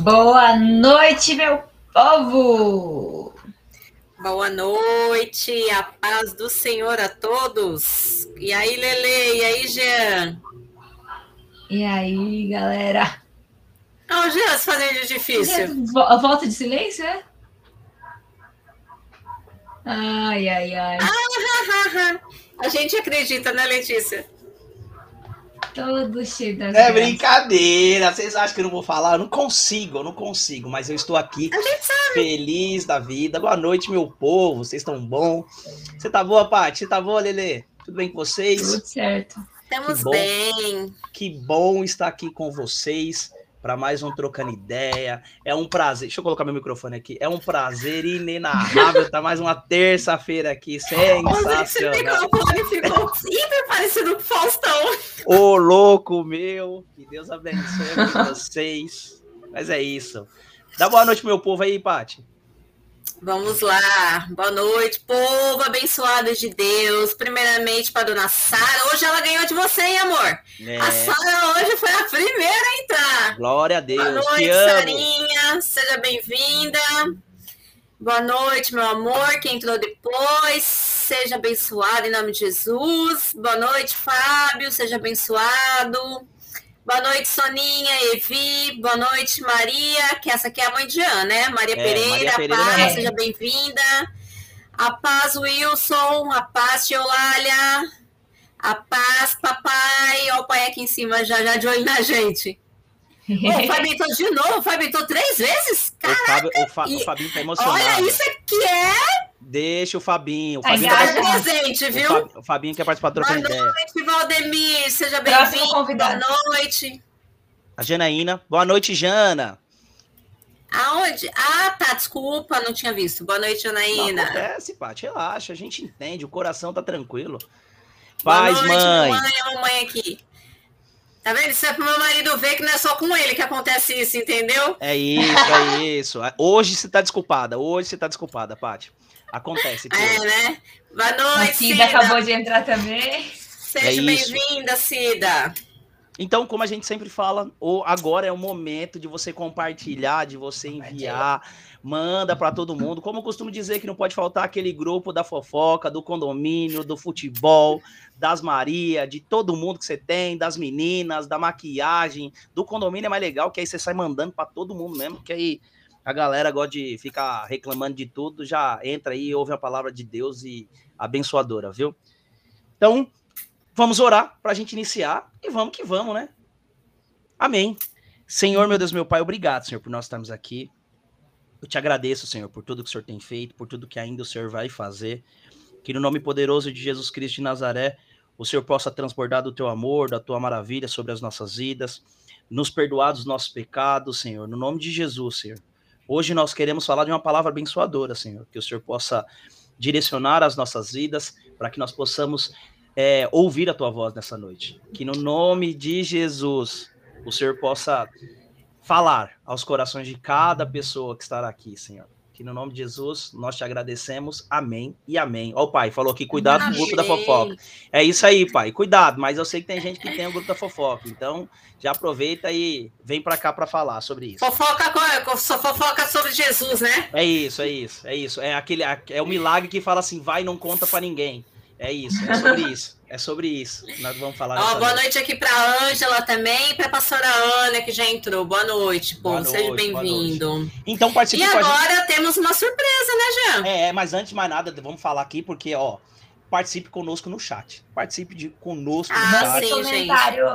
Boa noite, meu povo! Boa noite, a paz do Senhor a todos. E aí, Lele, e aí, Jean? E aí, galera? Não, Jean, se fazendo de difícil. A volta de silêncio, é? Ai, ai, ai. Ah, a gente acredita, né, Letícia? Todo cheio das É graças. brincadeira. Vocês acham que eu não vou falar? Eu não consigo, eu não consigo. Mas eu estou aqui feliz da vida. Boa noite, meu povo. Vocês estão bom? Você tá boa, Paty? Você tá boa, Lelê? Tudo bem com vocês? Tudo certo. Estamos Que bom. bem. Que bom estar aqui com vocês para mais um Trocando Ideia. É um prazer. Deixa eu colocar meu microfone aqui. É um prazer inenarrável estar mais uma terça-feira aqui. Esse Sensacional. microfone ficou hiper parecido com o Faustão. Ô, louco meu. Que Deus abençoe vocês. Mas é isso. Dá boa noite, meu povo aí, Paty. Vamos lá. Boa noite, povo abençoado de Deus. Primeiramente para dona Sara. Hoje ela ganhou de você, hein, amor? É, A Sara hoje foi a primeira a entrar. glória a Deus. Boa Te noite. Sarinha. Seja bem-vinda. Boa noite, meu amor. Quem entrou depois, seja abençoado em nome de Jesus. Boa noite, Fábio. Seja abençoado. Boa noite, Soninha, Evi. Boa noite, Maria. Que essa aqui é a mãe de Ana, né? Maria É, Pereira. Maria a Pereira paz, é. seja bem-vinda. A paz, Wilson. A paz, Tiolália. A paz, papai. Olha o pai aqui em cima já, já de olho na gente. Ô, o entrou de novo, o entrou três vezes? O, Fábio, o, Fa- o Fabinho tá emocionado. Olha, isso aqui é Deixa o Fabinho. O Tá Fabinho, engajado. quer participar- presente, o viu? O Fabinho quer participar do Boa Trocando Ideia. noite, Valdemir. Seja bem-vindo. convidado. Boa noite. A Janaína. Boa noite, Jana. Aonde? Ah, tá, desculpa, não tinha visto. Boa noite, Não Janaína. acontece, Paty. Relaxa. A gente entende. O coração tá tranquilo. Boa Paz, noite, mãe. mamãe, a mamãe aqui. Tá vendo? Isso é pro meu marido ver que não é só com ele que acontece isso, entendeu? É isso, é isso. Hoje você tá desculpada. Hoje você tá desculpada, Paty. Acontece. É, coisa. né? Boa A noite, Cida Cida. acabou de entrar também. Seja É bem-vinda, Cida. Então, como a gente sempre fala, agora é o momento de você compartilhar, de você enviar, manda para todo mundo. Como eu costumo dizer que não pode faltar aquele grupo da fofoca, do condomínio, do futebol, das Maria, de todo mundo que você tem, das meninas, da maquiagem, do condomínio é mais legal, que aí você sai mandando para todo mundo mesmo, que aí a galera gosta de ficar reclamando de tudo, já entra aí, ouve a palavra de Deus e abençoadora, viu? Então, vamos orar para a gente iniciar e vamos que vamos, né? Amém. Senhor, meu Deus, meu Pai, obrigado, Senhor, por nós estarmos aqui. Eu te agradeço, Senhor, por tudo que o Senhor tem feito, por tudo que ainda o Senhor vai fazer. Que no nome poderoso de Jesus Cristo de Nazaré, o Senhor possa transbordar do teu amor, da tua maravilha sobre as nossas vidas, nos perdoar dos nossos pecados, Senhor, no nome de Jesus, Senhor. Hoje nós queremos falar de uma palavra abençoadora, Senhor, que o Senhor possa direcionar as nossas vidas para que nós possamos é, ouvir a tua voz nessa noite. Que no nome de Jesus o Senhor possa falar aos corações de cada pessoa que estará aqui, Senhor. Que no nome de Jesus nós te agradecemos. Amém e amém. Ó, o pai falou aqui, cuidado com o grupo da fofoca. É isso aí, pai. Cuidado, mas eu sei que tem gente que tem o grupo da fofoca. Então, já aproveita e vem pra cá pra falar sobre isso. Fofoca, só fofoca sobre Jesus, né? É isso, é isso, é isso. É aquele é o milagre que fala assim, vai e não conta pra ninguém. É isso, é sobre isso. É sobre isso. Nós vamos falar Ó, boa noite. aqui pra Ângela também e pra pastora Ana, que já entrou. Boa noite, povo. Boa Seja bem-vindo. Então E participe com a gente. agora temos uma surpresa, né, Jean? É, mas antes de mais nada, vamos falar aqui, porque, ó, participe conosco no chat. Participe de, conosco no Ah, chat. sim.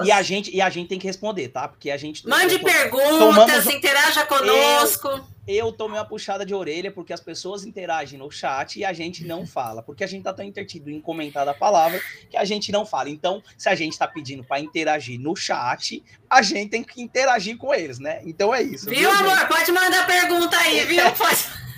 E a, gente, e a gente tem que responder, tá? Porque a gente. Mande eu, perguntas, tomamos- interaja conosco. eu tomei uma puxada de orelha porque as pessoas interagem no chat e a gente não fala. Porque a gente tá tão intertido em comentar a palavra que a gente não fala. Então, se a gente tá pedindo para interagir no chat, a gente tem que interagir com eles, né? Então é isso. Viu, gente? amor? Pode mandar pergunta aí, viu? Pode.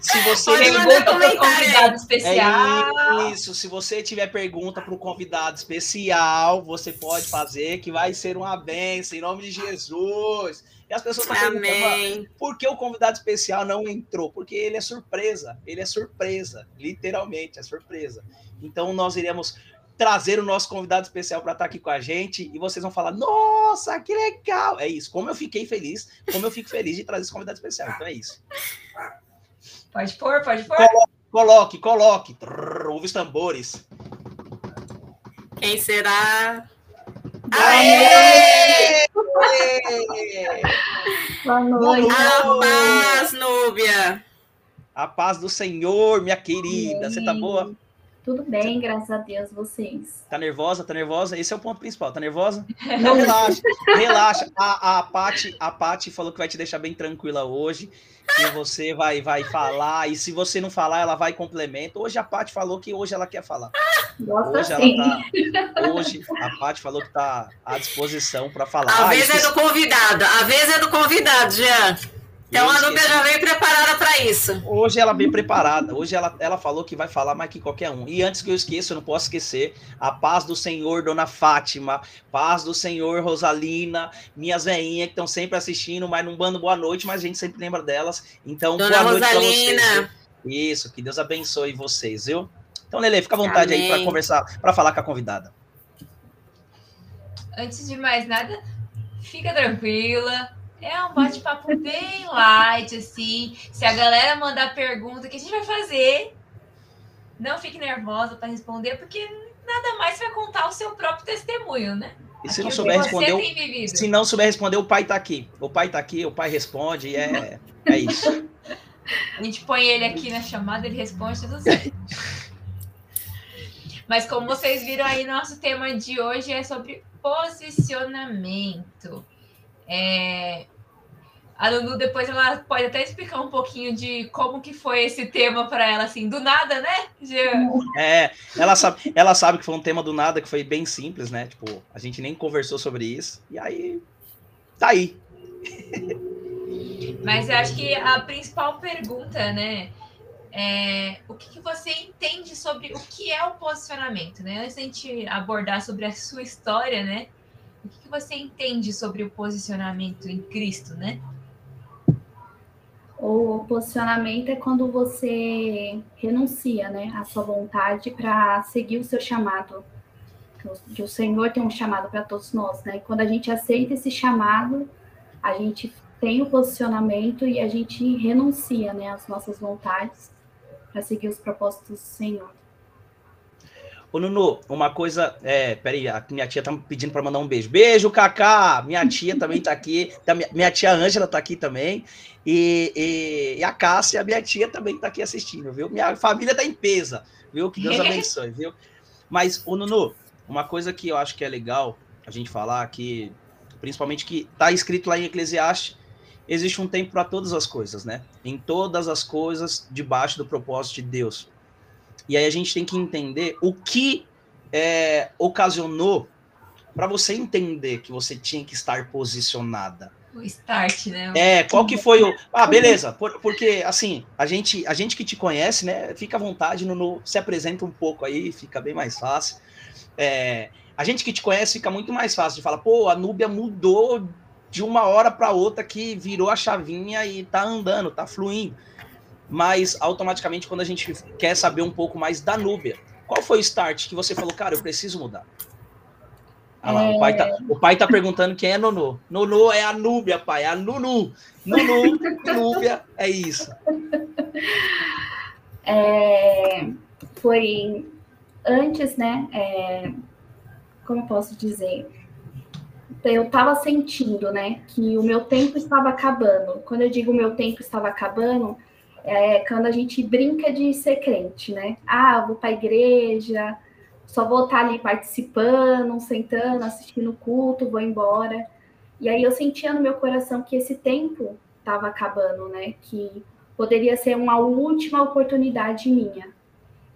Se você Pode mandar Pergunta comentário aí. convidado especial. É isso. Se você tiver pergunta para o convidado especial, você pode fazer, que vai ser uma benção, em nome de Jesus. E as pessoas estão perguntando, "Ah, Amém. por que o convidado especial não entrou? Porque ele é surpresa. Ele é surpresa. Literalmente, é surpresa. Então nós iremos trazer o nosso convidado especial para estar aqui com a gente e vocês vão falar: Nossa, que legal! É isso. Como eu fiquei feliz, como eu fico feliz de trazer esse convidado especial. Então é isso. Pode pôr, pode pôr. Coloque, coloque. Trrr, ouve os tambores. Quem será? Aê! Boa noite. A paz, Núbia. A paz do Senhor, minha querida. Você tá boa? Tudo bem, graças a Deus, vocês. Tá nervosa? Tá nervosa? Esse é o ponto principal. Tá nervosa? Não, relaxa, relaxa. A, a, Paty, a Paty falou que vai te deixar bem tranquila hoje. Que você vai, vai falar. E se você não falar, ela vai e complementa. Hoje a Paty falou que hoje ela quer falar. Gosta Hoje sim. ela tá. Hoje a Paty falou que tá à disposição para falar. A Ah, vez é do convidado. A vez é do convidado, Jean. Então a Núbia já veio preparada para isso. Hoje ela veio preparada. Hoje ela, ela falou que vai falar mais que qualquer um. E antes que eu esqueça, eu não posso esquecer a paz do Senhor, Dona Fátima, paz do Senhor, Rosalina, minhas veinhas que estão sempre assistindo, mas não bando boa noite, mas a gente sempre lembra delas. Então, Dona boa noite pra vocês. Rosalina. Isso, que Deus abençoe vocês, viu? Então, Lele, fica à vontade aí para Amém. conversar, para falar com a convidada. Antes de mais nada, fica tranquila. É um bate-papo bem light, assim. Se a galera mandar pergunta, o que a gente vai fazer? Não fique nervosa para responder, porque nada mais vai contar o seu próprio testemunho, né? E se não souber responder, o- se não souber responder, o pai tá aqui. O pai tá aqui, o pai responde, e é, é isso. A gente põe ele aqui na chamada, ele responde tudo certo. Mas como vocês viram aí, nosso tema de hoje é sobre posicionamento. É, A Lulu depois ela pode até explicar um pouquinho de como que foi esse tema para ela, assim, do nada, né? Jean? É, ela sabe, ela sabe que foi um tema do nada, que foi bem simples, né? Tipo, a gente nem conversou sobre isso. E aí, tá aí. Mas eu acho que a principal pergunta, né? É, o que, que você entende sobre o que é o posicionamento, né? Antes da gente abordar sobre a sua história, né? O que, você entende sobre o posicionamento em Cristo, né? O posicionamento é quando você renuncia, né, à sua vontade para seguir o seu chamado. Que o Senhor tem um chamado para todos nós, né? E quando a gente aceita esse chamado, a gente tem o posicionamento e a gente renuncia, né, às nossas vontades para seguir os propósitos do Senhor. Ô, Nuno, uma coisa. É, peraí, a minha tia tá me pedindo pra mandar um beijo. Beijo, Cacá! Minha tia também tá aqui. tá- minha- Minha tia Ângela tá aqui também. E, e- e a Cássia, minha tia, também tá aqui assistindo, viu? Minha família tá em pesa, viu? Que Deus abençoe, viu? Mas, ô, Nuno, uma coisa que eu acho que é legal a gente falar que, principalmente que tá escrito lá em Eclesiastes, existe um tempo para todas as coisas, né? Em todas as coisas debaixo do propósito de Deus. E aí a gente tem que entender o que é, ocasionou para você entender que você tinha que estar posicionada. O start, né? É, qual que foi o. Ah, beleza. por- porque, assim, a gente, a gente que te conhece, né? Fica à vontade, no, se apresenta um pouco aí, fica bem mais fácil. É, a gente que te conhece fica muito mais fácil de falar, pô, a Núbia mudou de uma hora para outra que virou a chavinha e tá andando, tá fluindo. Mas automaticamente, quando a gente quer saber um pouco mais da Núbia, qual foi o start que você falou, cara, eu preciso mudar? Ah lá, o, pai tá, o pai tá perguntando quem é Nunu. Nunu é a Núbia, pai, é a Nunu. Nunu, Núbia, é isso. É, foi antes, né? é, como eu posso dizer? Eu estava sentindo, né, que o meu tempo estava acabando. Quando eu digo o meu tempo estava acabando, é quando a gente brinca de ser crente, né? Ah, vou para a igreja, só vou estar ali participando, sentando, assistindo o culto, vou embora. E aí eu sentia no meu coração que esse tempo estava acabando, né? Que poderia ser uma última oportunidade minha.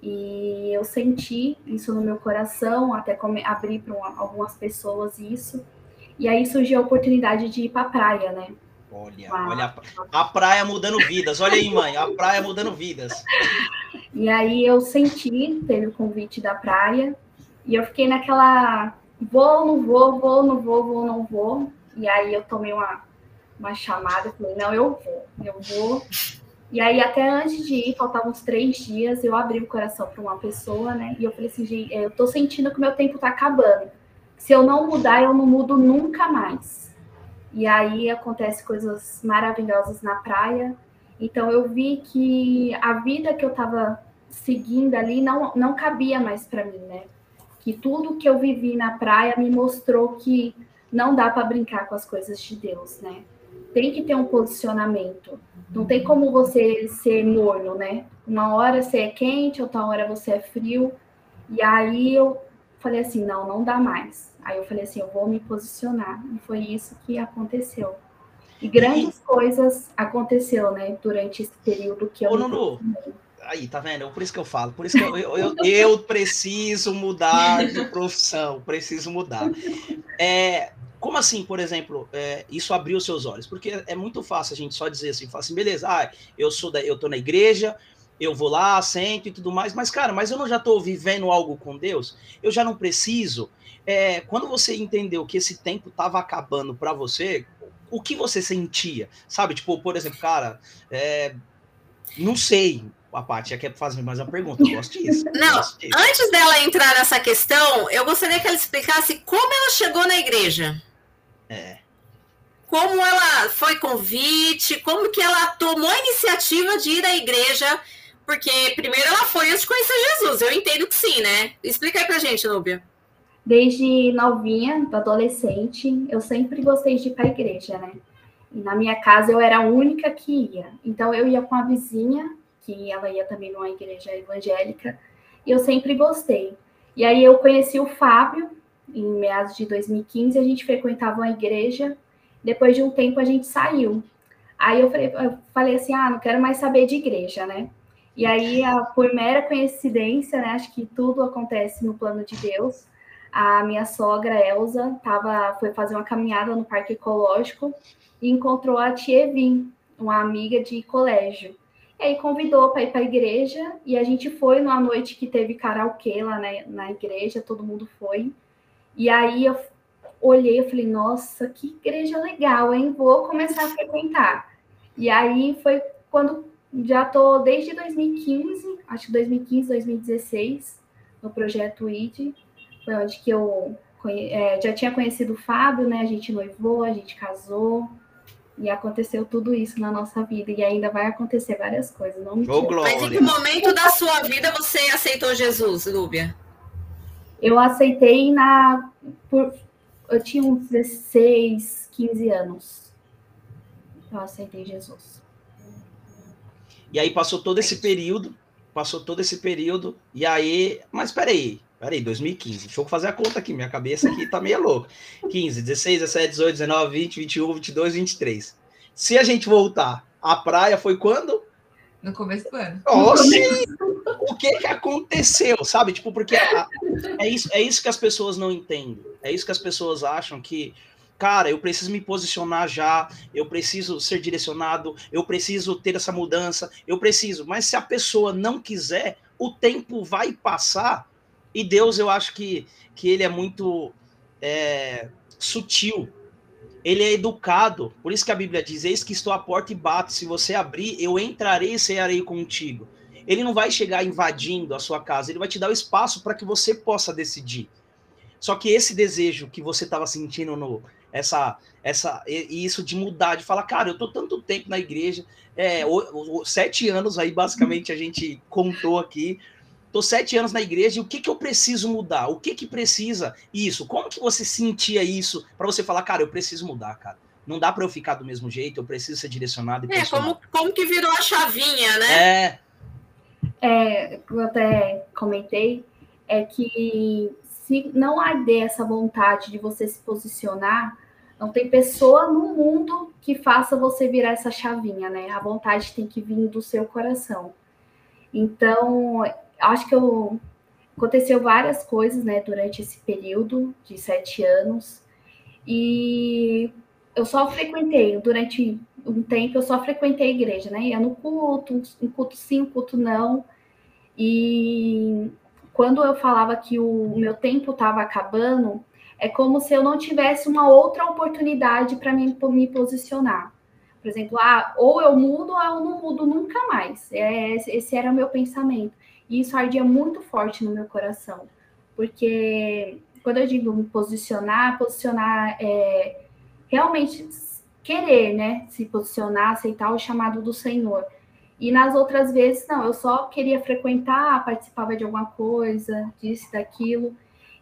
E eu senti isso no meu coração, até abrir para algumas pessoas isso. E aí surgiu a oportunidade de ir para a praia, né? Olha, Uau. olha a, a praia mudando vidas. Olha aí, mãe, a praia mudando vidas. E aí eu senti, teve o convite da praia, e eu fiquei naquela vou, não vou, vou, não vou, vou, não vou. E aí eu tomei uma, uma chamada, falei, não, eu vou, eu vou. E aí, até antes de ir, faltavam uns três dias, eu abri o coração para uma pessoa, né? E eu falei assim, gente, eu tô sentindo que o meu tempo tá acabando. Se eu não mudar, eu não mudo nunca mais. E aí acontece coisas maravilhosas na praia. Então eu vi que a vida que eu tava seguindo ali não, não cabia mais para mim, né? Que tudo que eu vivi na praia me mostrou que não dá para brincar com as coisas de Deus, né? Tem que ter um posicionamento. Não tem como você ser morno, né? Uma hora você é quente, outra hora você é frio. E aí eu falei assim, não, não dá mais. Aí eu falei assim, eu vou me posicionar. E foi isso que aconteceu. E grandes e... coisas aconteceu, né, durante esse período que eu Ô, Nunu, aí, tá vendo? Por isso que eu falo, por isso que eu, eu, eu, eu preciso mudar de profissão, preciso mudar. É, como assim, por exemplo, é, isso abriu seus olhos? Porque é muito fácil a gente só dizer assim, falar assim, beleza, ah, eu sou da, eu tô na igreja, eu vou lá, sento e tudo mais, mas, cara, mas eu não já estou vivendo algo com Deus, eu já não preciso. É, quando você entendeu que esse tempo estava acabando para você, o que você sentia? Sabe, tipo, por exemplo, cara, é, não sei, a Paty quer fazer mais uma pergunta, eu gosto disso. Não, gosto disso. antes dela entrar nessa questão, eu gostaria que ela explicasse como ela chegou na igreja. É. Como ela foi convite, como que ela tomou a iniciativa de ir à igreja, porque primeiro ela foi antes de conhecer Jesus, eu entendo que sim, né? Explica aí pra gente, Núbia. Desde novinha, adolescente, eu sempre gostei de ir para a igreja, né? E na minha casa eu era a única que ia. Então eu ia com a vizinha, que ela ia também numa igreja evangélica, e eu sempre gostei. E aí eu conheci o Fábio em meados de 2015, a gente frequentava uma igreja. Depois de um tempo a gente saiu. Aí eu falei, eu falei assim: "Ah, não quero mais saber de igreja, né?" E aí, por mera coincidência, né, acho que tudo acontece no plano de Deus a minha sogra Elza tava, foi fazer uma caminhada no Parque Ecológico e encontrou a tia Evin, uma amiga de colégio. E aí convidou para ir para a igreja e a gente foi numa noite que teve karaokê lá na, na igreja, todo mundo foi. E aí eu olhei e falei, nossa, que igreja legal, hein? Vou começar a frequentar. E aí foi quando já tô desde 2015, acho que 2015, 2016, no projeto ID, foi onde que eu é, já tinha conhecido o Fábio, né? A gente noivou, a gente casou. E aconteceu tudo isso na nossa vida. E ainda vai acontecer várias coisas. Não me oh, Mas em que momento da sua vida você aceitou Jesus, Lúbia? Eu aceitei na. Por, eu tinha uns 16, 15 anos. Eu aceitei Jesus. E aí passou todo esse período. Passou todo esse período. E aí. Mas peraí. Peraí, 2015. Deixa eu fazer a conta aqui. Minha cabeça aqui tá meio louca. 15, 16, 17, 18, 19, 20, 21, 22, 23. Se a gente voltar, a praia foi quando? No começo do ano. Nossa! o que que aconteceu, sabe? Tipo, porque a, é, isso, é isso que as pessoas não entendem. É isso que as pessoas acham que, cara, eu preciso me posicionar já, eu preciso ser direcionado, eu preciso ter essa mudança, eu preciso. Mas se a pessoa não quiser, o tempo vai passar e Deus, eu acho que, que ele é muito é, sutil. Ele é educado. Por isso que a Bíblia diz: Eis que estou à porta e bato. Se você abrir, eu entrarei e cearei contigo. Ele não vai chegar invadindo a sua casa, ele vai te dar o espaço para que você possa decidir. Só que esse desejo que você estava sentindo no essa essa e isso de mudar, de falar, cara, eu tô tanto tempo na igreja, é, o, o, sete anos aí basicamente a gente contou aqui, Tô sete anos na igreja e o que, que eu preciso mudar? O que que precisa isso? Como que você sentia isso para você falar, cara, eu preciso mudar, cara? Não dá para eu ficar do mesmo jeito, eu preciso ser direcionado e É, como, como que virou a chavinha, né? É. É, eu até comentei, é que se não arder essa vontade de você se posicionar, não tem pessoa no mundo que faça você virar essa chavinha, né? A vontade tem que vir do seu coração. Então, acho que eu, aconteceu várias coisas, né, durante esse período de sete anos. E eu só frequentei, durante um tempo, eu só frequentei a igreja, né? Ia no culto, um culto sim, um culto não. E quando eu falava que o meu tempo estava acabando, é como se eu não tivesse uma outra oportunidade para me, me posicionar. Por exemplo, ah, ou eu mudo ou eu não mudo nunca mais. É, esse era o meu pensamento. E isso ardia muito forte no meu coração. Porque quando eu digo me posicionar, posicionar é realmente querer, né? Se posicionar, aceitar o chamado do Senhor. E nas outras vezes, não, eu só queria frequentar, participava de alguma coisa, disso, daquilo.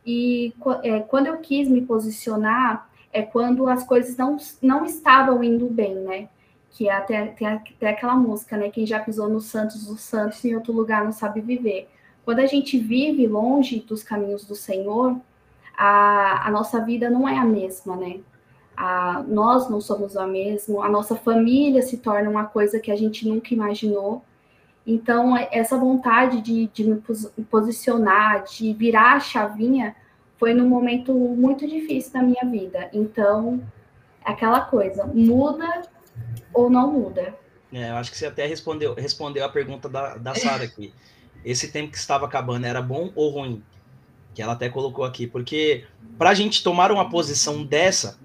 E é, quando eu quis me posicionar, é quando as coisas não, não estavam indo bem, né? Que é até, até aquela música, né? Quem já pisou nos santos dos santos, em outro lugar não sabe viver. Quando a gente vive longe dos caminhos do Senhor, a, a nossa vida não é a mesma, né? A, nós não somos a mesma, a nossa família se torna uma coisa que a gente nunca imaginou. Então, é, essa vontade de, de me posicionar, de virar a chavinha, foi num momento muito difícil da minha vida. Então, aquela coisa, muda ou não muda? É, eu acho que você até respondeu, respondeu a pergunta da, da Sara aqui. Esse tempo que estava acabando era bom ou ruim? Que ela até colocou aqui. Porque para a gente tomar uma posição dessa,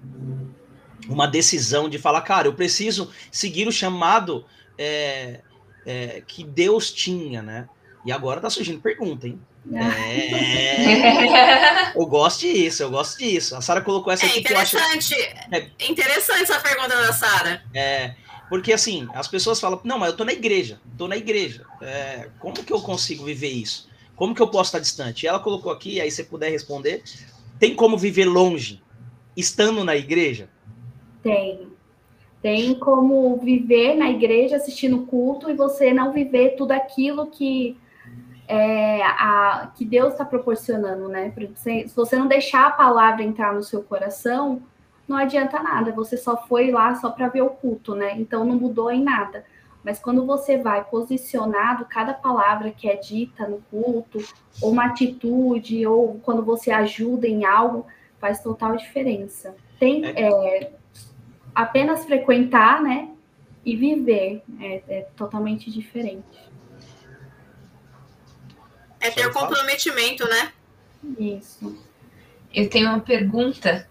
uma decisão de falar, cara, eu preciso seguir o chamado é, é, que Deus tinha, né? E agora tá surgindo pergunta, hein? É, eu gosto disso, eu gosto disso. A Sara colocou essa é aqui interessante. que eu acho... É interessante essa pergunta da Sara. É, porque assim, as pessoas falam, não, mas eu tô na igreja, tô na igreja. É, como que eu consigo viver isso? Como que eu posso estar distante? E ela colocou aqui, aí você puder responder, tem como viver longe, estando na igreja? Tem. Tem como viver na igreja assistindo culto e você não viver tudo aquilo que é, a, que Deus está proporcionando, né? Se você não deixar a palavra entrar no seu coração, não adianta nada. Você só foi lá só para ver o culto, né? Então não mudou em nada. Mas quando você vai posicionado, cada palavra que é dita no culto, ou uma atitude, ou quando você ajuda em algo, faz total diferença. Tem é. Apenas frequentar, né? E viver é, é totalmente diferente. É ter o comprometimento, né? Isso. Eu tenho uma pergunta.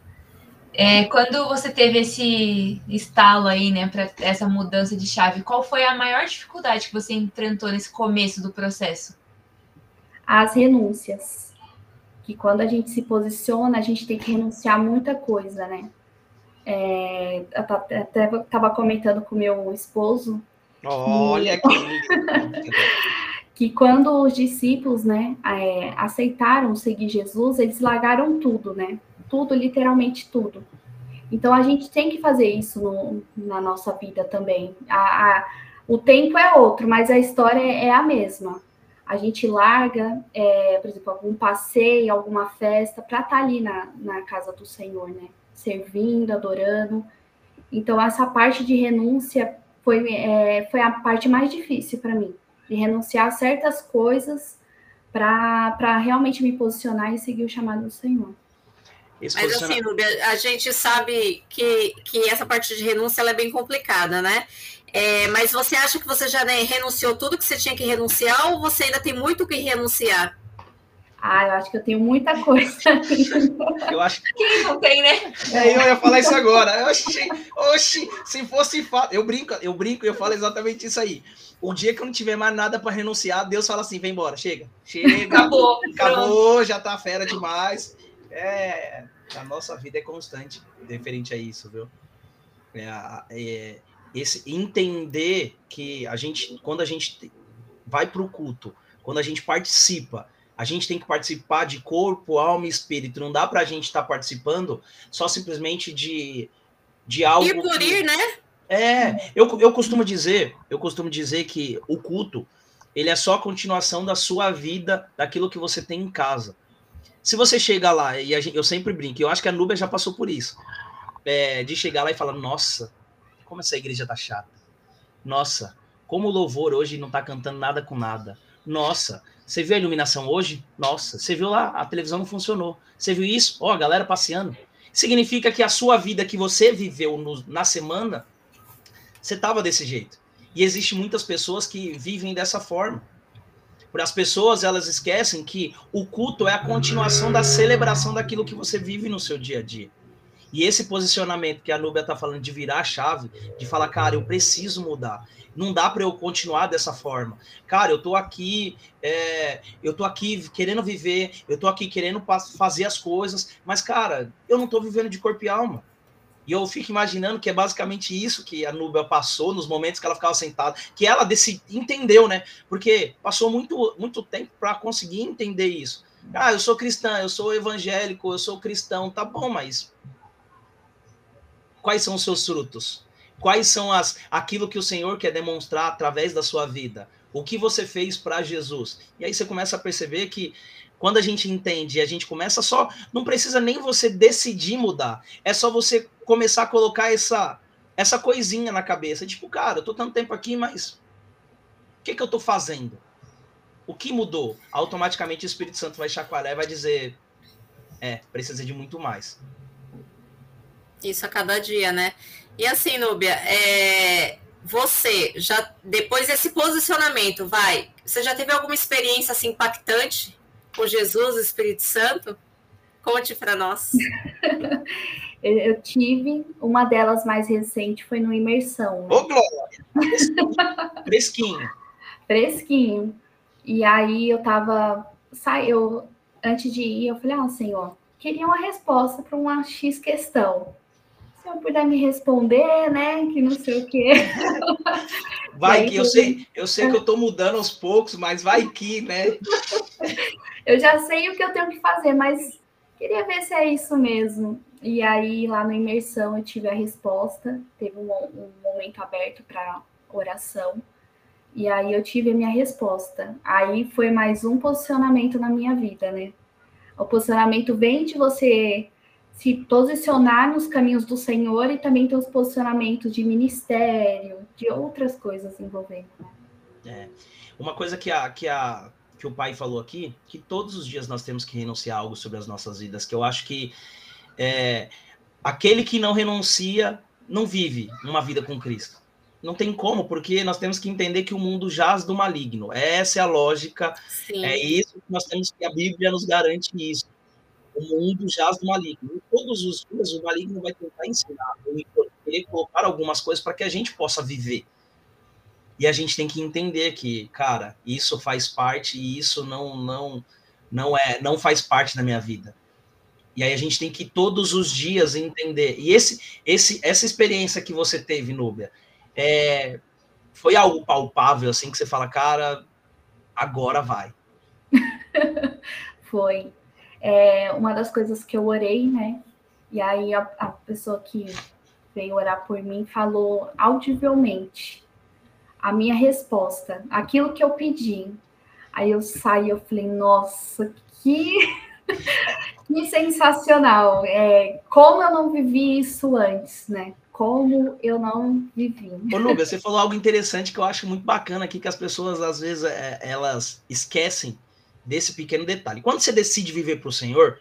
É, quando você teve esse estalo aí, né, para essa mudança de chave, qual foi a maior dificuldade que você enfrentou nesse começo do processo? As renúncias. Que quando a gente se posiciona, a gente tem que renunciar muita coisa, né? É, até estava comentando com meu esposo. Olha que, que quando os discípulos, né, é, aceitaram seguir Jesus, eles largaram tudo, né? Tudo, literalmente tudo. Então a gente tem que fazer isso no, na nossa vida também. A, a, o tempo é outro, mas a história é a mesma. A gente larga, é, por exemplo, algum passeio, alguma festa, para estar tá ali na, na casa do Senhor, né? Servindo, adorando. Então, essa parte de renúncia foi, é, foi a parte mais difícil para mim, de renunciar a certas coisas para realmente me posicionar e seguir o chamado do Senhor. Mas assim, Nubia, a gente sabe que, que essa parte de renúncia é bem complicada, né? É, mas você acha que você já né, renunciou tudo que você tinha que renunciar ou você ainda tem muito que renunciar? Ah, eu acho que eu tenho muita coisa. eu acho que. Quem não tem, né? É, eu ia falar isso agora. Oxi, oxi, se fosse fato. Eu brinco, eu brinco e eu falo exatamente isso aí. O dia que eu não tiver mais nada para renunciar, Deus fala assim: vem embora, chega. Chega. Acabou. Acabou, já tá fera demais. É, a nossa vida é constante referente a isso, viu? É, é, esse entender que a gente, quando a gente vai para o culto, quando a gente participa, a gente tem que participar de corpo, alma e espírito. Não dá para a gente estar tá participando só simplesmente de, de algo. Ir por que... ir, né? É, eu, eu costumo dizer, eu costumo dizer que o culto ele é só a continuação da sua vida, daquilo que você tem em casa. Se você chega lá, e gente, eu sempre brinco, eu acho que a Nubia já passou por isso, é, de chegar lá e falar, nossa, como essa igreja tá chata. Nossa, como o louvor hoje não tá cantando nada com nada. Nossa, você viu a iluminação hoje? Nossa, você viu lá, a televisão não funcionou. Você viu isso? Ó, oh, a galera passeando. Significa que a sua vida que você viveu no, na semana, você tava desse jeito. E existe muitas pessoas que vivem dessa forma. As pessoas, elas esquecem que o culto é a continuação da celebração daquilo que você vive no seu dia a dia. E esse posicionamento que a Núbia tá falando de virar a chave, de falar, cara, eu preciso mudar. Não dá para eu continuar dessa forma. Cara, eu tô aqui, é, eu tô aqui querendo viver, eu tô aqui querendo fazer as coisas, mas, cara, eu não tô vivendo de corpo e alma. E eu fico imaginando que é basicamente isso que a Núbia passou nos momentos que ela ficava sentada, que ela decidi, entendeu, né? Porque passou muito, muito tempo para conseguir entender isso. Ah, eu sou cristã, eu sou evangélico, eu sou cristão, tá bom, mas quais são os seus frutos? Quais são as aquilo que o Senhor quer demonstrar através da sua vida? O que você fez para Jesus? E aí você começa a perceber que quando a gente entende a gente começa só, não precisa nem você decidir mudar, é só você começar a colocar essa essa coisinha na cabeça, tipo, cara, eu tô tanto tempo aqui, mas o que que eu tô fazendo? O que mudou? Automaticamente o Espírito Santo vai chacoalhar e vai dizer, é, precisa de muito mais. Isso a cada dia, né? E assim, Núbia, é, você já depois desse posicionamento, vai, você já teve alguma experiência assim impactante com Jesus, o Espírito Santo? Conte para nós. eu tive, uma delas mais recente foi no Imersão. Né? Ô, Glória! Fresquinho. Fresquinho. E aí eu tava, saiu, antes de ir, eu falei, ah, senhor, queria uma resposta para uma X questão se eu puder me responder, né? Que não sei o quê. Vai que eu sei, eu sei que eu estou mudando aos poucos, mas vai que, né? eu já sei o que eu tenho que fazer, mas queria ver se é isso mesmo. E aí, lá na imersão, eu tive a resposta, teve um, um momento aberto para oração. E aí eu tive a minha resposta. Aí foi mais um posicionamento na minha vida, né? O posicionamento vem de você se posicionar nos caminhos do Senhor e também ter os posicionamentos de ministério, de outras coisas envolvendo. É. Uma coisa que, a, que, a, que o pai falou aqui, que todos os dias nós temos que renunciar a algo sobre as nossas vidas, que eu acho que é, aquele que não renuncia não vive uma vida com Cristo. Não tem como, porque nós temos que entender que o mundo jaz do maligno. Essa é a lógica, Sim. é isso que nós temos que a Bíblia nos garante isso o mundo jaz do maligno. E todos os dias o maligno vai tentar ensinar colocar algumas coisas para que a gente possa viver. E a gente tem que entender que, cara, isso faz parte e isso não não não é não faz parte da minha vida. E aí a gente tem que todos os dias entender. E esse esse essa experiência que você teve, Núbia, é, foi algo palpável assim que você fala, cara, agora vai. foi é uma das coisas que eu orei, né? E aí a, a pessoa que veio orar por mim falou audivelmente a minha resposta, aquilo que eu pedi. Aí eu saí, eu falei, nossa, que, que sensacional! É, como eu não vivi isso antes, né? Como eu não vivi. Ô, Lúbia, você falou algo interessante que eu acho muito bacana aqui, que as pessoas, às vezes, é, elas esquecem desse pequeno detalhe. Quando você decide viver para o Senhor,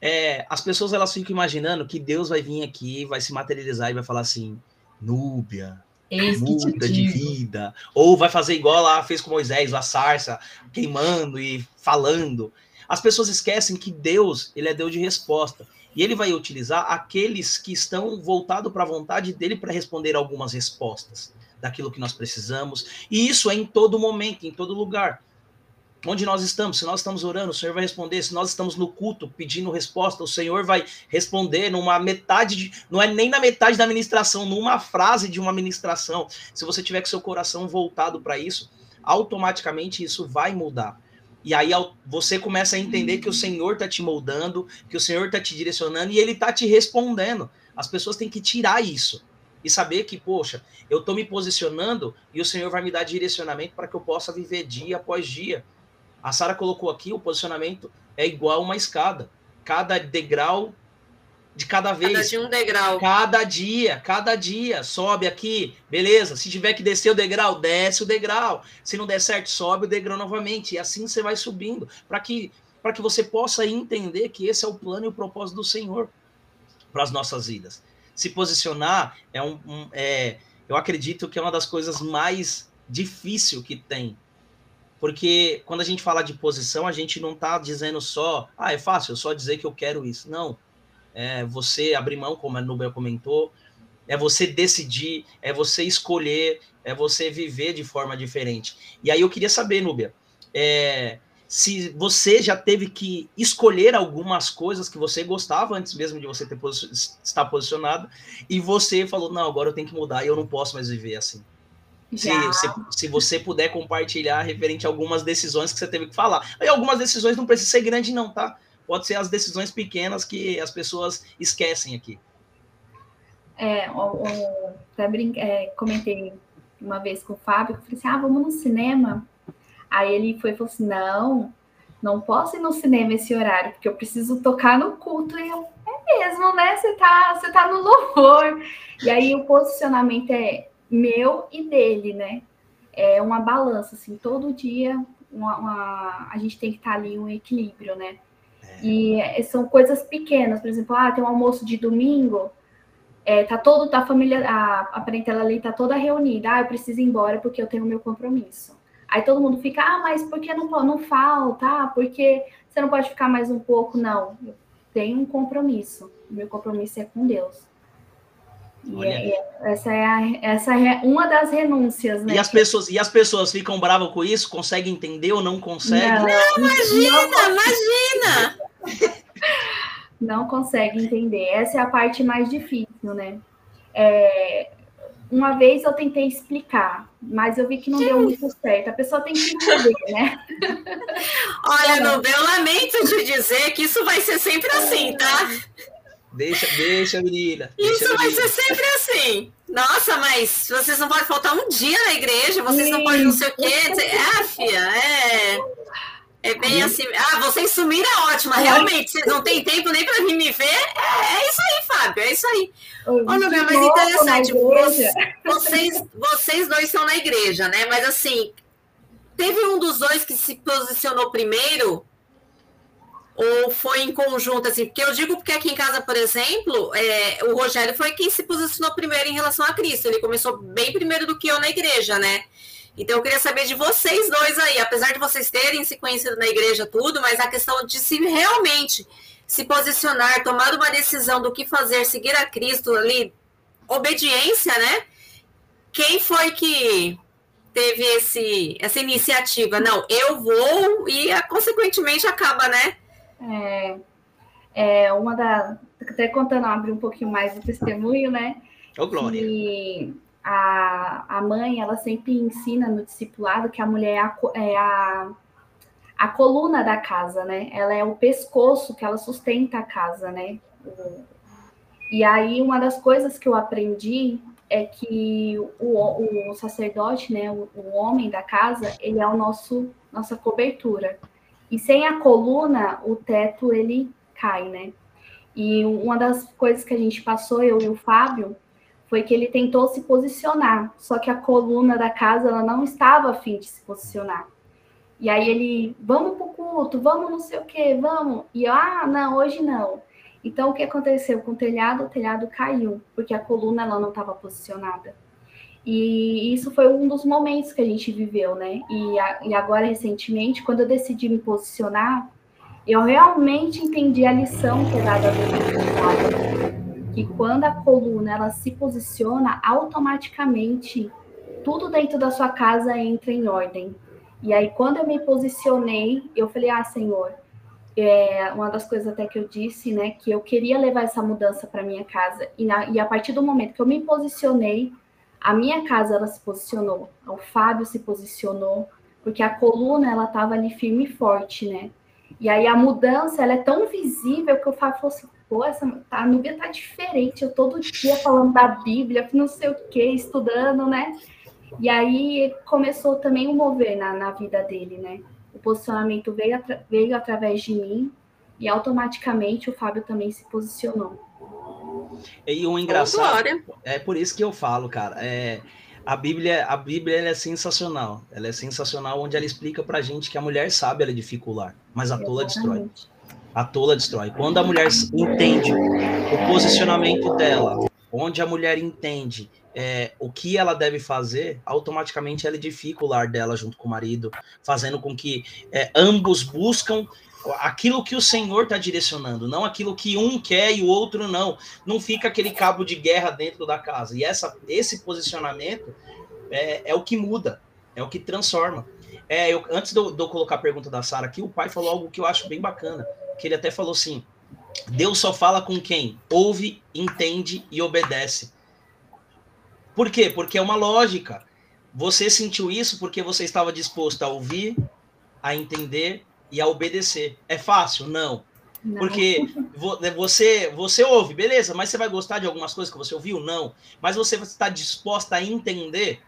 é, as pessoas elas ficam imaginando que Deus vai vir aqui, vai se materializar e vai falar assim: Núbia, muda de vida. Ou vai fazer igual lá fez com Moisés, a sarça, queimando e falando. As pessoas esquecem que Deus, ele é Deus de resposta. E ele vai utilizar aqueles que estão voltados para a vontade dele para responder algumas respostas daquilo que nós precisamos. E isso é em todo momento, em todo lugar onde nós estamos. Se nós estamos orando, o Senhor vai responder. Se nós estamos no culto pedindo resposta, o Senhor vai responder numa metade, de, não é nem na metade da ministração, numa frase de uma ministração. Se você tiver com seu coração voltado para isso, automaticamente isso vai mudar. E aí você começa a entender que o Senhor está te moldando, que o Senhor está te direcionando e ele está te respondendo. As pessoas têm que tirar isso e saber que, poxa, eu estou me posicionando e o Senhor vai me dar direcionamento para que eu possa viver dia após dia. A Sara colocou aqui o posicionamento é igual uma escada. Cada degrau de cada vez. Cada dia um degrau. Cada dia, cada dia. Sobe aqui, beleza. Se tiver que descer o degrau, desce o degrau. Se não der certo, sobe o degrau novamente. E assim você vai subindo. Para que, que você possa entender que esse é o plano e o propósito do Senhor para as nossas vidas. Se posicionar é um. um é, eu acredito que é uma das coisas mais difícil que tem porque quando a gente fala de posição, a gente não está dizendo só, ah, é fácil, só dizer que eu quero isso. Não. é você abrir mão, como a Nubia comentou, é você decidir, é você escolher, é você viver de forma diferente. E aí eu queria saber, Núbia, é, se você já teve que escolher algumas coisas que você gostava antes mesmo de você ter estar posicionado, e você falou, não, agora eu tenho que mudar e eu não posso mais viver assim. Se, se, se, você puder compartilhar referente a algumas decisões que você teve que falar. E algumas decisões não precisam ser grandes, não, tá? Pode ser as decisões pequenas que as pessoas esquecem aqui. É, até brin é, comentei uma vez com o Fábio, eu falei assim, ah, vamos no cinema. Aí ele foi e falou assim, não, não posso ir no cinema esse horário, porque eu preciso tocar no culto. E eu, é mesmo, né? Você tá, você tá no louvor. E aí o posicionamento é meu e dele, né? É uma balança, assim, todo dia uma, uma, a gente tem que estar ali um equilíbrio, né? É. E são coisas pequenas, por exemplo, ah, tem um almoço de domingo, é, tá todo, tá a família, a, a parentela ali tá toda reunida, ah, eu preciso ir embora porque eu tenho o meu compromisso. Aí todo mundo fica, ah, mas por que não, não falta? Ah, porque você não pode ficar mais um pouco? Não, eu tenho um compromisso, o meu compromisso é com Deus. E é, essa é, a, essa é uma das renúncias, né? E as pessoas, e as pessoas ficam bravas com isso? Conseguem entender ou não conseguem? Não, não imagina, não, imagina! Não consegue entender. Essa é a parte mais difícil, né? É, uma vez eu tentei explicar, mas eu vi que não deu muito certo. A pessoa tem que entender, né? Olha, não, eu lamento te dizer que isso vai ser sempre assim, tá? Deixa, deixa, menina. Deixa Isso vai ser sempre assim. Nossa, mas vocês não podem faltar um dia na igreja, vocês não podem não sei o quê. Ah, filha, é. É bem assim. Ah, vocês sumiram é ótima. Realmente, vocês não têm tempo nem para vir me ver. É, é, isso aí, Fábio, é isso aí. Olha, meu, mas interessante. Vocês, vocês dois estão na igreja, né? Mas assim, teve um dos dois que se posicionou primeiro ou foi em conjunto, assim? Porque eu digo porque aqui em casa, por exemplo, é, o Rogério foi quem se posicionou primeiro em relação a Cristo. Ele começou bem primeiro do que eu na igreja, né? Então eu queria saber de vocês dois aí, apesar de vocês terem se conhecido na igreja tudo, mas a questão de se realmente se posicionar, tomar uma decisão do que fazer, seguir a Cristo ali, obediência, né? Quem foi que teve esse, essa iniciativa? Não, eu vou e consequentemente acaba, né? É, é uma da. Até contando, abrir um pouquinho mais do testemunho, né? Ô, Glória. E a, a mãe, ela sempre ensina no discipulado que a mulher é a, é a, a coluna da casa, né? Ela é o pescoço que ela sustenta a casa, né? E aí, uma das coisas que eu aprendi é que o, o sacerdote, né, o, o homem da casa, ele é o nosso nossa cobertura. E sem a coluna, o teto ele cai, né? E uma das coisas que a gente passou, eu e o Fábio, foi que ele tentou se posicionar, só que a coluna da casa ela não estava afim de se posicionar. E aí ele, vamos para o culto, vamos não sei o que, vamos. E eu, ah, não, hoje não. Então o que aconteceu com o telhado? O telhado caiu, porque a coluna ela não estava posicionada. E isso foi um dos momentos que a gente viveu, né? E, a, e agora, recentemente, quando eu decidi me posicionar, eu realmente entendi a lição que é dada do que quando a coluna ela se posiciona, automaticamente tudo dentro da sua casa entra em ordem. E aí, quando eu me posicionei, eu falei: Ah, Senhor, é uma das coisas até que eu disse, né, que eu queria levar essa mudança para minha casa. E, na, e a partir do momento que eu me posicionei, a minha casa ela se posicionou, o Fábio se posicionou, porque a coluna ela estava ali firme e forte, né? E aí a mudança ela é tão visível que o Fábio falou assim, pô, essa, a Núbia tá diferente, eu todo dia falando da Bíblia, não sei o que, estudando, né? E aí começou também o mover na, na vida dele, né? O posicionamento veio, veio através de mim e automaticamente o Fábio também se posicionou. E o engraçado é por isso que eu falo, cara. É, a Bíblia, a Bíblia é sensacional. Ela é sensacional onde ela explica pra gente que a mulher sabe ela dificular, mas a tola destrói. A tola destrói. Quando a mulher entende o posicionamento dela, onde a mulher entende é, o que ela deve fazer, automaticamente ela edifica o lar dela junto com o marido, fazendo com que é, ambos buscam aquilo que o Senhor está direcionando, não aquilo que um quer e o outro não. Não fica aquele cabo de guerra dentro da casa. E essa, esse posicionamento é, é o que muda, é o que transforma. É, eu, antes de eu, de eu colocar a pergunta da Sara aqui, o pai falou algo que eu acho bem bacana, que ele até falou assim, Deus só fala com quem ouve, entende e obedece. Por quê? Porque é uma lógica. Você sentiu isso porque você estava disposto a ouvir, a entender e a obedecer. É fácil? Não. Não. Porque você você ouve, beleza, mas você vai gostar de algumas coisas que você ouviu? Não. Mas você está disposta a entender?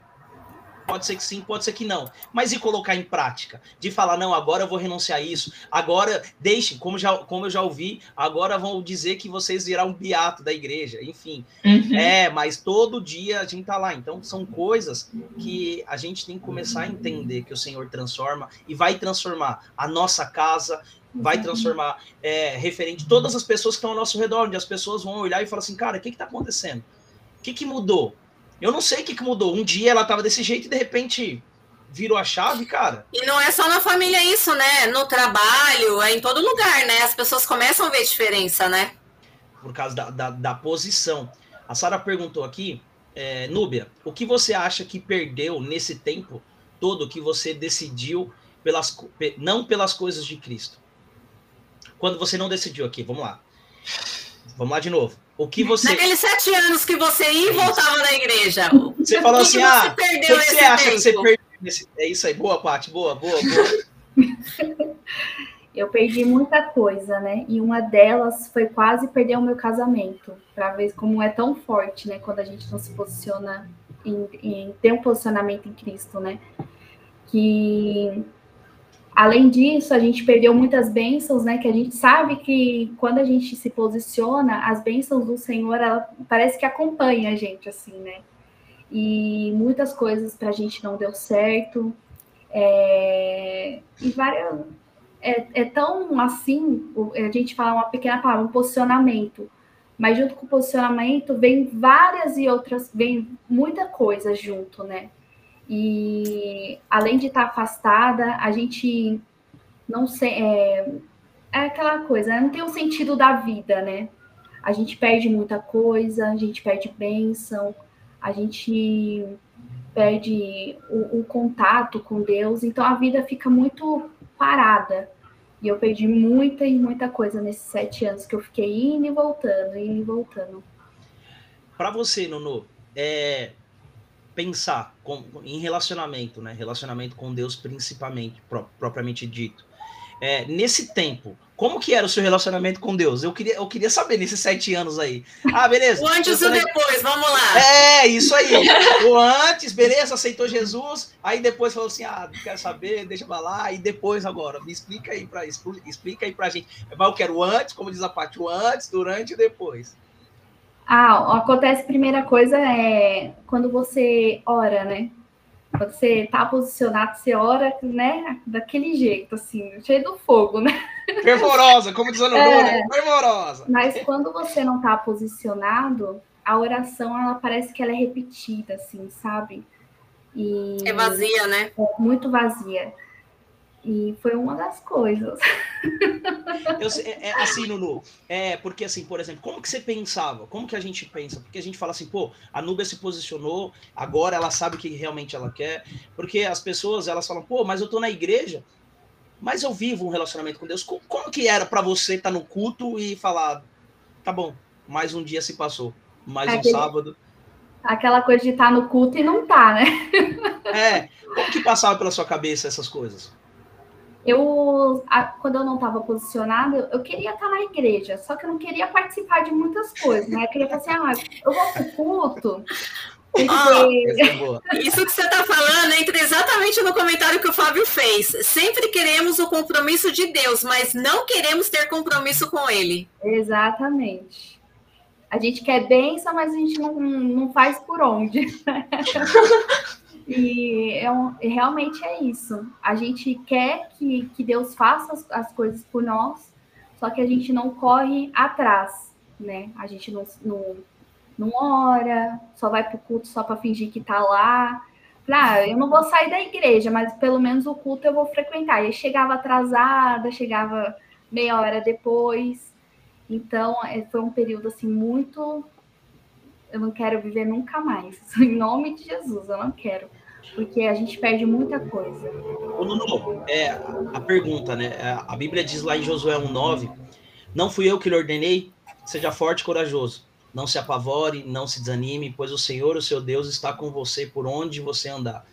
Pode ser que sim, pode ser que não. Mas e colocar em prática? De falar, não, agora eu vou renunciar a isso. Agora, deixe, como, já, como eu já ouvi, agora vão dizer que vocês virar um beato da igreja. Enfim. Uhum. É, mas todo dia a gente tá lá. Então, são coisas que a gente tem que começar a entender que o Senhor transforma e vai transformar a nossa casa, vai transformar é, referente todas as pessoas que estão ao nosso redor, onde as pessoas vão olhar e falar assim, cara, o que está acontecendo? O que, que mudou? Eu não sei o que, que mudou. Um dia ela tava desse jeito e de repente virou a chave, cara. E não é só na família isso, né? No trabalho, é em todo lugar, né? As pessoas começam a ver diferença, né? Por causa da, da, da posição. A Sara perguntou aqui, é, Núbia, o que você acha que perdeu nesse tempo todo que você decidiu pelas, não pelas coisas de Cristo? Quando você não decidiu aqui, vamos lá. Vamos lá de novo. O que você. Naqueles sete anos que você ia e voltava na igreja. Você falou assim: que ah, o que você acha tempo? que você perdeu nesse... É isso aí, boa, Paty, boa, boa, boa. Eu perdi muita coisa, né? E uma delas foi quase perder o meu casamento, para ver como é tão forte, né? Quando a gente não se posiciona em, em ter um posicionamento em Cristo, né? Que Além disso, a gente perdeu muitas bênçãos, né? Que a gente sabe que quando a gente se posiciona, as bênçãos do Senhor, ela parece que acompanha a gente, assim, né? E muitas coisas para a gente não deu certo. É... E várias. É, é tão assim, a gente fala uma pequena palavra, um posicionamento. Mas junto com o posicionamento vem várias e outras, vem muita coisa junto, né? E além de estar afastada, a gente não sei. É, é aquela coisa, né? não tem o um sentido da vida, né? A gente perde muita coisa, a gente perde bênção, a gente perde o, o, contato com Deus, então a vida fica muito parada. E eu perdi muita e muita coisa nesses sete anos que eu fiquei indo e voltando, indo e voltando. Para você, Nuno, é, pensar com, em relacionamento, né? Relacionamento com Deus principalmente, pro, propriamente dito. É, nesse tempo, como que era o seu relacionamento com Deus? Eu queria, eu queria saber nesses sete anos aí. Ah, beleza. o antes e o depois, vamos lá. É, isso aí. O antes, beleza, aceitou Jesus, aí depois falou assim, ah, não quero saber, deixa pra lá, e depois agora, me explica aí pra, explica aí pra gente. Eu quero o antes, como diz a parte, o antes, durante e depois. Ah, acontece a primeira coisa é quando você ora, né? Quando você tá posicionado, você ora, né? Daquele jeito, assim, cheio do fogo, né? Fervorosa, como diz a Nuno, é, né? Fervorosa. Mas quando você não tá posicionado, a oração, ela parece que ela é repetida, assim, sabe? E é vazia, né? É muito vazia. E foi uma das coisas. Eu, é, é, assim, Nunu, é porque assim, por exemplo, como que você pensava? Como que a gente pensa? Porque a gente fala assim, pô, a Nubia se posicionou, agora ela sabe o que realmente ela quer. Porque as pessoas, elas falam, pô, mas eu tô na igreja, mas eu vivo um relacionamento com Deus. Como, como que era para você estar tá no culto e falar, tá bom, mais um dia se passou, mais Aquele... um sábado. Aquela coisa de estar tá no culto e não tá, né? É, como que passava pela sua cabeça essas coisas? Eu, a, quando eu não estava posicionada, eu, queria estar na igreja, só que eu não queria participar de muitas coisas, né? Eu queria falar assim, ah, eu vou pro culto. Porque... Ah, isso que você está falando entra exatamente no comentário que o Fábio fez. Sempre queremos o compromisso de Deus, mas não queremos ter compromisso com Ele. Exatamente. A gente quer bênção, mas a gente não, não faz por onde. E é um, realmente é isso. A gente quer que, que Deus faça as, as, coisas por nós, só que a gente não corre atrás, né? A gente não, não, não ora, só vai para o culto só para fingir que está lá. Ah, eu não vou sair da igreja, mas pelo menos o culto eu vou frequentar. E chegava atrasada, chegava meia hora depois. Então, é, foi um período assim muito. Eu não quero viver nunca mais. Em nome de Jesus, eu não quero. Porque a gente perde muita coisa. Ô, Nuno, é, a pergunta, né? É, a Bíblia diz lá em Josué 1,9: Não fui eu que lhe ordenei, seja forte e corajoso. Não se apavore, não se desanime, pois o Senhor, o seu Deus, está com você por onde você andar.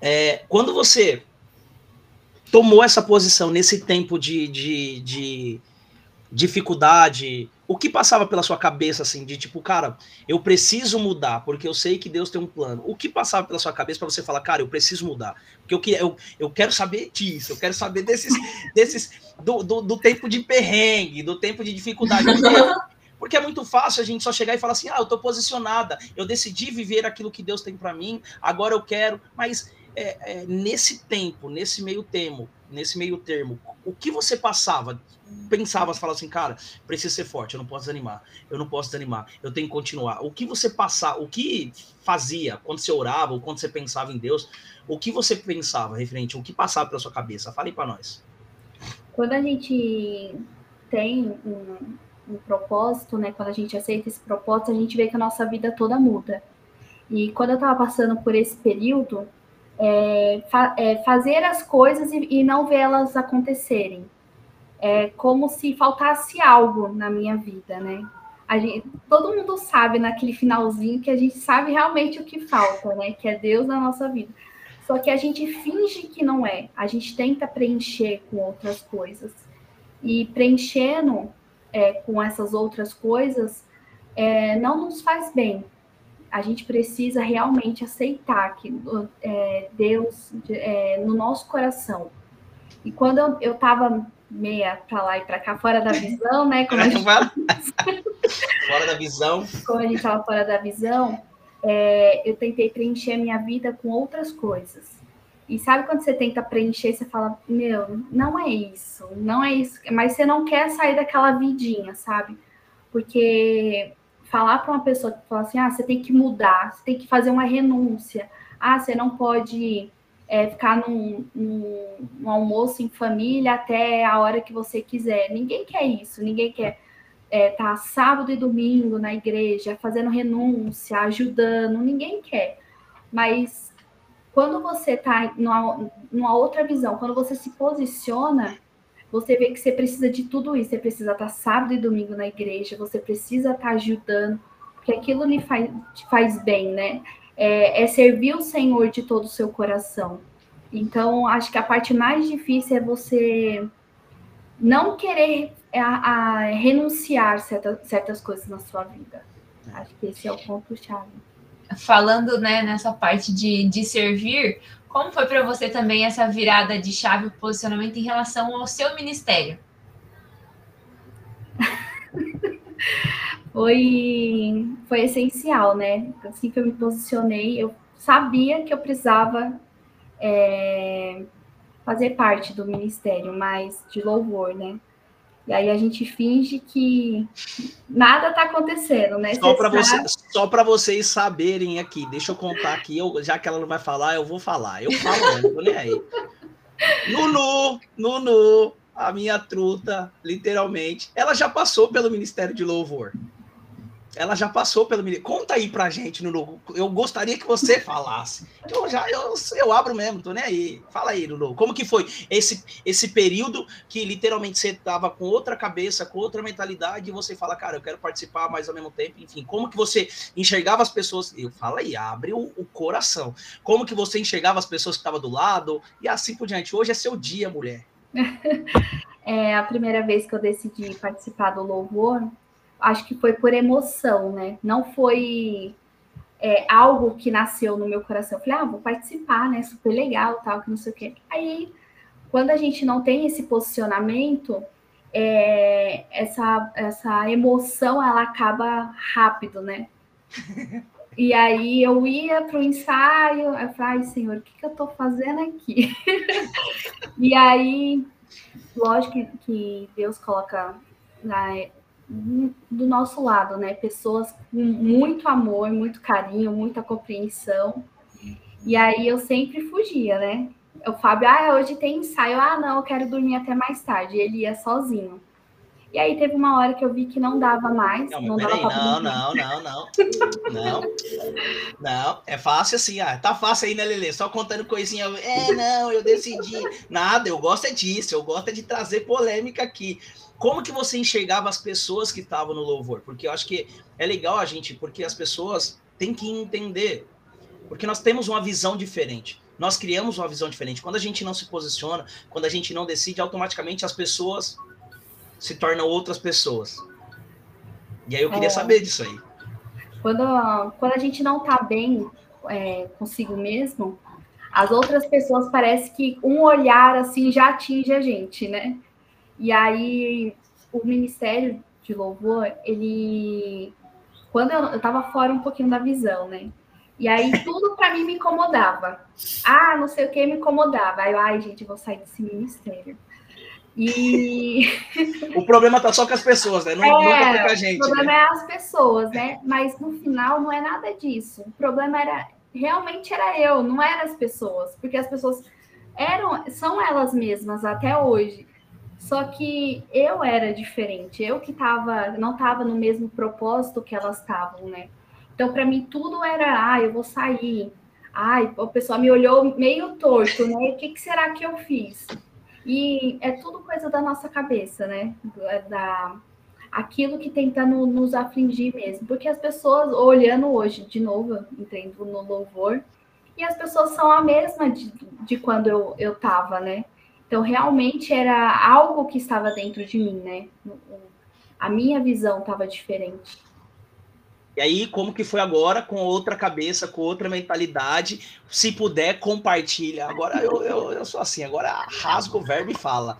É, quando você tomou essa posição nesse tempo de, de, de dificuldade, o que passava pela sua cabeça assim de tipo, cara, eu preciso mudar porque eu sei que Deus tem um plano. O que passava pela sua cabeça para você falar, cara, eu preciso mudar porque eu, eu, eu quero saber disso, eu quero saber desses, desses do, do, do tempo de perrengue, do tempo de dificuldade. Porque é muito fácil a gente só chegar e falar assim: ah, eu tô posicionada, eu decidi viver aquilo que Deus tem para mim, agora eu quero. Mas é, é, nesse tempo, nesse meio termo, nesse meio termo, o que você passava? Pensava, falava assim, cara, preciso ser forte, eu não posso desanimar, eu não posso desanimar, eu tenho que continuar. O que você passava, o que fazia quando você orava ou quando você pensava em Deus, o que você pensava referente, o que passava pela sua cabeça? Fale para nós. Quando a gente tem um, um propósito, né? Quando a gente aceita esse propósito, a gente vê que a nossa vida toda muda. E quando eu estava passando por esse período, é, fa é, fazer as coisas e, e não vê-las acontecerem. É como se faltasse algo na minha vida, né? Gente, todo mundo sabe naquele finalzinho que a gente sabe realmente o que falta, né? Que é Deus na nossa vida. Só que a gente finge que não é. A gente tenta preencher com outras coisas. E preenchendo é, com essas outras coisas é, não nos faz bem. A gente precisa realmente aceitar que é, Deus é, no nosso coração. E quando eu estava meia para lá e para cá, fora da visão, né? Como a gente... fora da visão. Como a gente estava fora da visão, é, eu tentei preencher a minha vida com outras coisas. E sabe quando você tenta preencher, você fala, meu, não é isso, não é isso, mas você não quer sair daquela vidinha, sabe? Porque falar para uma pessoa que fala assim, ah, você tem que mudar, você tem que fazer uma renúncia, ah, você não pode é, ficar num, num, num, almoço em família até a hora que você quiser. Ninguém quer isso, ninguém quer estar é, tá sábado e domingo na igreja, fazendo renúncia, ajudando, ninguém quer. Mas quando você está numa, numa, outra visão, quando você se posiciona, você vê que você precisa de tudo isso. Você precisa estar sábado e domingo na igreja, você precisa estar ajudando, porque aquilo lhe faz, te faz bem, né? É, é servir o Senhor de todo o seu coração. Então, acho que a parte mais difícil é você não querer a, a renunciar certa, certas coisas na sua vida. Acho que esse é o ponto-chave falando né, nessa parte de, de servir, como foi para você também essa virada de chave, posicionamento em relação ao seu ministério? foi, foi essencial, né? Assim que eu me posicionei, eu sabia que eu precisava é, fazer parte do ministério, mas de louvor, né? E aí a gente finge que nada está acontecendo, né? Só para você, só para vocês saberem aqui, deixa eu contar aqui, eu, já que ela não vai falar, eu vou falar. Eu falo, não tô nem aí. Nunu, Nunu, a minha truta, literalmente, ela já passou pelo Ministério de Louvor. Ela já passou pelo ministério. Conta aí pra gente, Nuno. Eu gostaria que você falasse. Eu já eu, eu abro mesmo, tô nem aí. Fala aí, Nuno. Como que foi esse, esse período que literalmente você tava com outra cabeça, com outra mentalidade, e você fala, cara, eu quero participar mais ao mesmo tempo. Enfim, como que você enxergava as pessoas? Eu fala aí, abre o, o coração. Como que você enxergava as pessoas que estavam do lado e assim por diante. Hoje é seu dia, mulher. É a primeira vez que eu decidi participar do louvor acho que foi por emoção, né? Não foi é, algo que nasceu no meu coração. Eu falei, ah, vou participar, né? Super legal, tal, que não sei o quê. Aí, quando a gente não tem esse posicionamento, é, essa, essa emoção ela acaba rápido, né? E aí eu ia para o ensaio, eu falei, ai, senhor, o que, que eu estou fazendo aqui? e aí, lógico que, Deus coloca né, do nosso lado, né? Pessoas com muito amor, muito carinho, muita compreensão. E aí eu sempre fugia, né? o Fábio, ah, hoje tem ensaio. Ah, não, eu quero dormir até mais tarde. Ele ia sozinho. E aí teve uma hora que eu vi que não dava mais. Não, não, dava dava não, não, não, não, não. Não, é fácil assim, ah, tá fácil aí, né, Lele? Só contando coisinha. É, não, eu decidi. Nada, eu gosto é disso, eu gosto é de trazer polêmica aqui. Como que você enxergava as pessoas que estavam no louvor? Porque eu acho que é legal a gente, porque as pessoas têm que entender. Porque nós temos uma visão diferente. Nós criamos uma visão diferente. Quando a gente não se posiciona, quando a gente não decide, automaticamente as pessoas se tornam outras pessoas. E aí eu queria é. saber disso aí. Quando, quando a gente não tá bem é, consigo mesmo, as outras pessoas parece que um olhar assim já atinge a gente, né? E aí o Ministério de Louvor, ele quando eu, eu tava fora um pouquinho da visão, né? E aí tudo para mim me incomodava. Ah, não sei o que me incomodava. Aí eu, ai, gente, vou sair desse ministério. E. O problema tá só com as pessoas, né? Não, é, com a gente. O problema né? é as pessoas, né? Mas no final não é nada disso. O problema era realmente era eu, não eram as pessoas, porque as pessoas eram, são elas mesmas até hoje. Só que eu era diferente, eu que tava, não estava no mesmo propósito que elas estavam, né? Então, para mim, tudo era, ah, eu vou sair. Ai, o pessoal me olhou meio torto, né? O que, que será que eu fiz? E é tudo coisa da nossa cabeça, né? É da, aquilo que tenta no, nos afligir mesmo. Porque as pessoas, olhando hoje, de novo, entendo no louvor, e as pessoas são a mesma de, de quando eu, eu tava, né? Então, realmente era algo que estava dentro de mim, né? A minha visão estava diferente. E aí, como que foi agora, com outra cabeça, com outra mentalidade? Se puder, compartilha. Agora eu, eu, eu sou assim, agora rasgo o verbo e fala.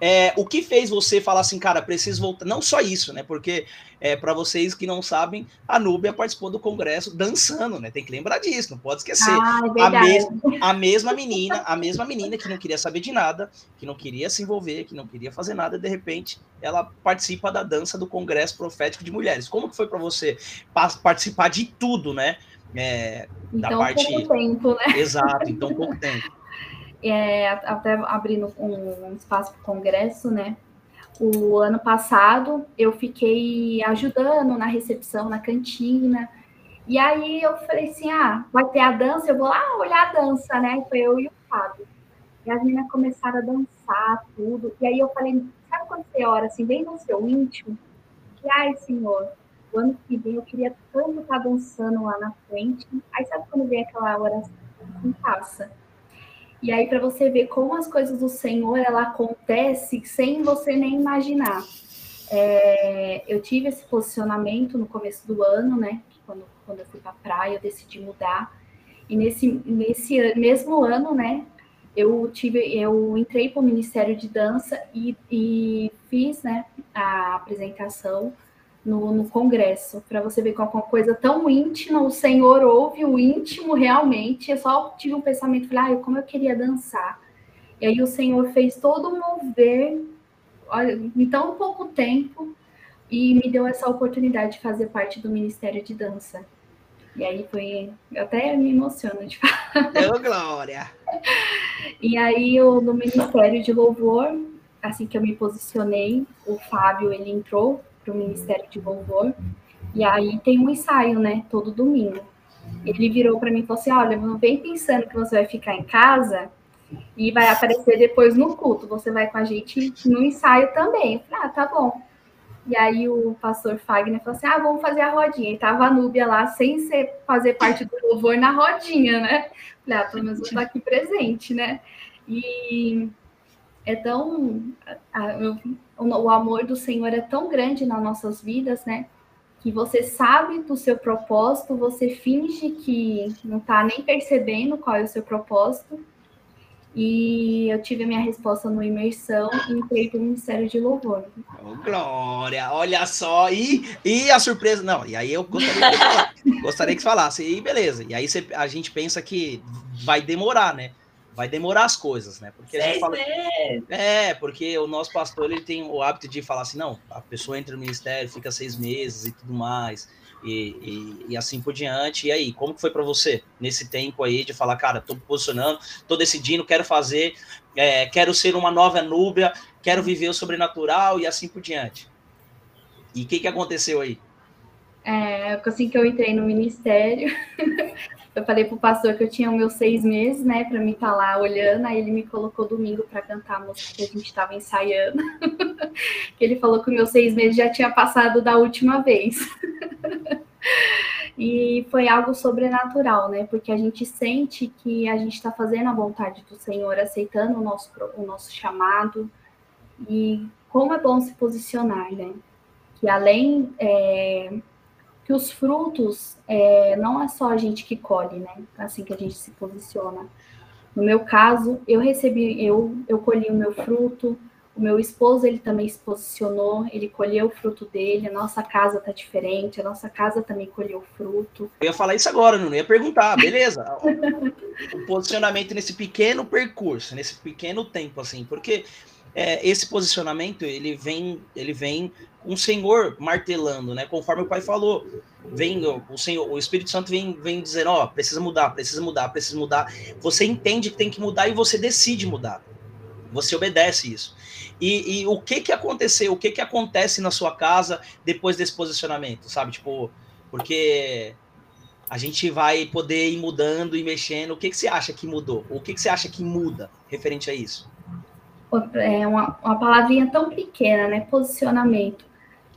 É, o que fez você falar assim, cara, preciso voltar? Não só isso, né? Porque, é, para vocês que não sabem, a Núbia participou do congresso dançando, né? Tem que lembrar disso, não pode esquecer. Ah, é a, mes a mesma menina, a mesma menina que não queria saber de nada, que não queria se envolver, que não queria fazer nada, de repente, ela participa da dança do Congresso Profético de Mulheres. Como que foi para você participar de tudo, né? É, então, da parte. Pouco tempo, né? Exato, então pouco tempo é, até abrindo um, espaço para o congresso, né? O ano passado eu fiquei ajudando na recepção, na cantina. E aí eu falei assim: ah, vai ter a dança, eu vou lá olhar a dança, né? Foi eu e o Fábio. E as meninas começaram a dançar, tudo. E aí eu falei: sabe quando você ora assim, bem no seu íntimo? Que, ai, Senhor, o ano que vem eu queria tanto estar dançando lá na frente. Aí sabe quando vem aquela oração assim, passa? E aí para você ver como as coisas do Senhor ela acontece sem você nem imaginar. É, eu tive esse posicionamento no começo do ano, né? Quando, quando eu fui para a praia, eu decidi mudar. E nesse, nesse mesmo ano, né? Eu tive, eu entrei para o Ministério de Dança e, e fiz, né? A apresentação no, no congresso, para você ver como é uma coisa tão íntima, o Senhor ouve o íntimo realmente. Eu só tive um pensamento, falei, ah, como eu queria dançar. E aí o Senhor fez todo um mover em tão pouco tempo e me deu essa oportunidade de fazer parte do Ministério de Dança. E aí foi. Eu até me emociono de falar. Deu glória! E aí, eu, no Ministério de Louvor, assim que eu me posicionei, o Fábio ele entrou para o Ministério de Louvor. E aí tem um ensaio, né? Todo domingo. Ele virou para mim e falou assim: Olha, não vem pensando que você vai ficar em casa e vai aparecer depois no culto. Você vai com a gente no ensaio também. Eu falei, ah, tá bom. E aí o pastor Fagner falou assim: ah, vamos fazer a rodinha. E tava a Núbia lá sem ser, fazer parte do louvor na rodinha, né? Falei, ah, pelo menos eu estou aqui presente, né? E é tão. O amor do Senhor é tão grande nas nossas vidas, né? Que você sabe do seu propósito, você finge que não está nem percebendo qual é o seu propósito. E eu tive a minha resposta no imersão e entrei para o Ministério de Louvor. Oh, glória! Olha só! E, e a surpresa. Não, e aí eu gostaria que, gostaria que falasse. E beleza. E aí você, a gente pensa que vai demorar, né? Vai demorar as coisas, né? Porque a gente fala... É, porque o nosso pastor ele tem o hábito de falar assim, não, a pessoa entra no ministério, fica seis meses e tudo mais. e, e, e, assim por diante. E aí, como que foi para você nesse tempo aí de falar, cara, tô posicionando, tô decidindo, quero fazer, é, quero ser uma nova núbia, quero viver o sobrenatural e assim por diante. E o que, que aconteceu aí? É, assim que eu entrei no ministério, eu falei pro pastor que eu tinha meus seis meses, né, para mim estar tá lá olhando, aí ele me colocou domingo para cantar a música que a gente estava ensaiando. que ele falou que meus seis meses já tinha passado da última vez. e foi algo sobrenatural, né? Porque a gente sente que a gente está fazendo a vontade do Senhor, aceitando o nosso, o nosso chamado. E como é bom se posicionar, né? Que além é, que os frutos é, não é só a gente que colhe, né? Assim que a gente se posiciona. No meu caso, eu recebi, eu, eu colhi o meu fruto, o meu esposo ele também se posicionou, ele colheu o fruto dele, a nossa casa tá diferente, a nossa casa também colheu fruto. Eu ia falar isso agora, não ia perguntar, beleza? o posicionamento nesse pequeno percurso, nesse pequeno tempo, assim, porque é, esse posicionamento ele vem, ele vem um Senhor martelando, né? Conforme o Pai falou, vem o Senhor, o Espírito Santo vem, vem dizendo, ó, oh, precisa mudar, precisa mudar, precisa mudar. Você entende que tem que mudar e você decide mudar. Você obedece isso. E, e o que que aconteceu? O que que acontece na sua casa depois desse posicionamento, sabe? Tipo, porque a gente vai poder ir mudando e mexendo. O que que você acha que mudou? O que que você acha que muda referente a isso? É uma, uma palavrinha tão pequena, né? Posicionamento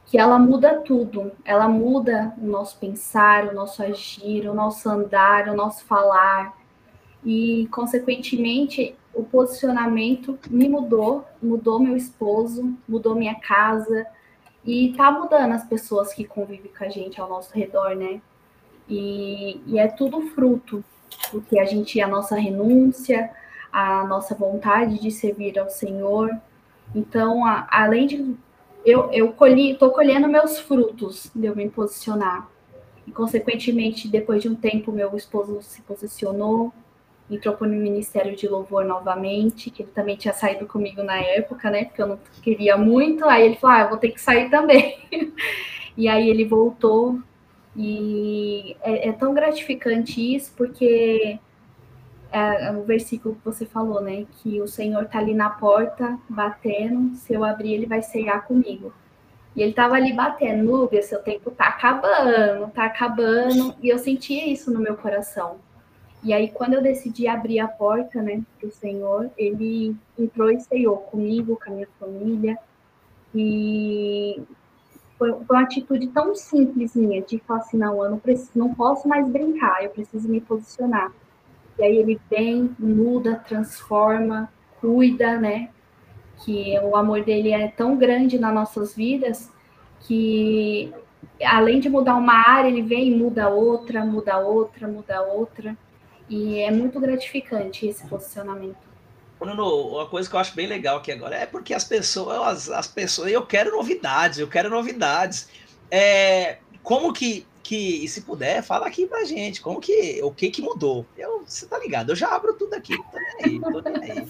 que ela muda tudo. Ela muda o nosso pensar, o nosso agir, o nosso andar, o nosso falar. E, consequentemente, o posicionamento me mudou, mudou meu esposo, mudou minha casa. E tá mudando as pessoas que convivem com a gente ao nosso redor, né? E, e é tudo fruto do que a gente, a nossa renúncia, a nossa vontade de servir ao Senhor. Então, a, além de eu, eu colhi, estou colhendo meus frutos de eu me posicionar. E, consequentemente, depois de um tempo, meu esposo se posicionou, entrou para o Ministério de Louvor novamente, que ele também tinha saído comigo na época, né? Porque eu não queria muito. Aí ele falou: ah, eu vou ter que sair também. e aí ele voltou. E é, é tão gratificante isso, porque é, é o versículo que você falou, né? Que o Senhor tá ali na porta, batendo, se eu abrir, ele vai cegar comigo. E ele tava ali batendo, Núbia, seu tempo tá acabando, tá acabando. E eu sentia isso no meu coração. E aí, quando eu decidi abrir a porta, né, pro Senhor, ele entrou e ceiou comigo, com a minha família. E foi uma atitude tão simples minha, de falar assim, não, eu não, preciso, não posso mais brincar, eu preciso me posicionar. E aí ele vem, muda, transforma, cuida, né? Que o amor dele é tão grande nas nossas vidas que além de mudar uma área, ele vem e muda outra, muda outra, muda outra. E é muito gratificante esse posicionamento. Nuno, uma coisa que eu acho bem legal aqui agora é porque as pessoas, as pessoas, eu quero novidades, eu quero novidades. É, como que que, e se puder, fala aqui pra gente, como que, o que que mudou? Eu, você tá ligado, eu já abro tudo aqui, tô nem aí, tô nem aí.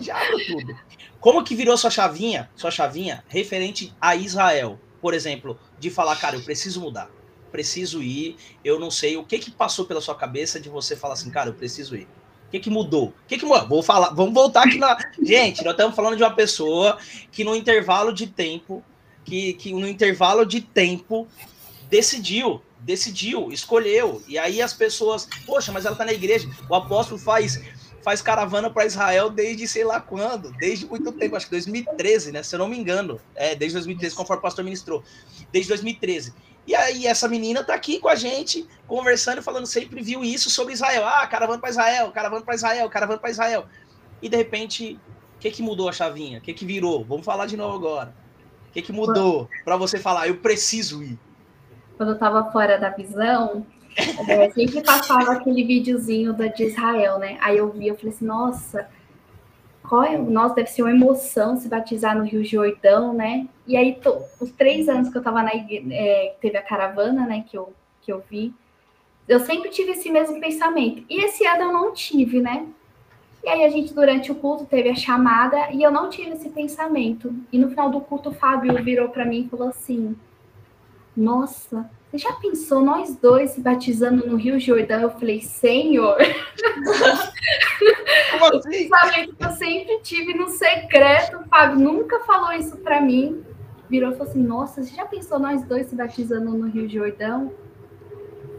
Já abro tudo. Como que virou sua chavinha, sua chavinha referente a Israel? Por exemplo, de falar, cara, eu preciso mudar, preciso ir, eu não sei, o que que passou pela sua cabeça de você falar assim, cara, eu preciso ir? O que que mudou? O que que mudou? Vou falar, vamos voltar aqui na... Gente, nós estamos falando de uma pessoa que no intervalo de tempo, que, que no intervalo de tempo decidiu decidiu, escolheu. E aí as pessoas, poxa, mas ela tá na igreja. O apóstolo faz faz caravana para Israel desde sei lá quando, desde muito tempo, acho que 2013, né? Se eu não me engano. É, desde 2013, conforme o pastor ministrou. Desde 2013. E aí essa menina tá aqui com a gente, conversando, falando, sempre viu isso sobre Israel. Ah, caravana para Israel, caravana para Israel, caravana para Israel. E de repente, o que que mudou a chavinha? O que que virou? Vamos falar de novo agora. O que que mudou para você falar, eu preciso ir? Quando eu estava fora da visão, é, sempre passava aquele videozinho da, de Israel, né? Aí eu vi, eu falei assim, nossa, qual é, nossa, deve ser uma emoção se batizar no Rio Jordão, né? E aí, tô, os três anos que eu estava na igreja, é, teve a caravana, né, que eu, que eu vi, eu sempre tive esse mesmo pensamento. E esse ano eu não tive, né? E aí a gente, durante o culto, teve a chamada e eu não tive esse pensamento. E no final do culto, o Fábio virou para mim e falou assim: nossa, você já pensou nós dois se batizando no Rio Jordão? Eu falei, Senhor. Como assim? O que eu sempre tive no secreto, o Fábio nunca falou isso para mim. Virou e falou assim: Nossa, você já pensou nós dois se batizando no Rio Jordão?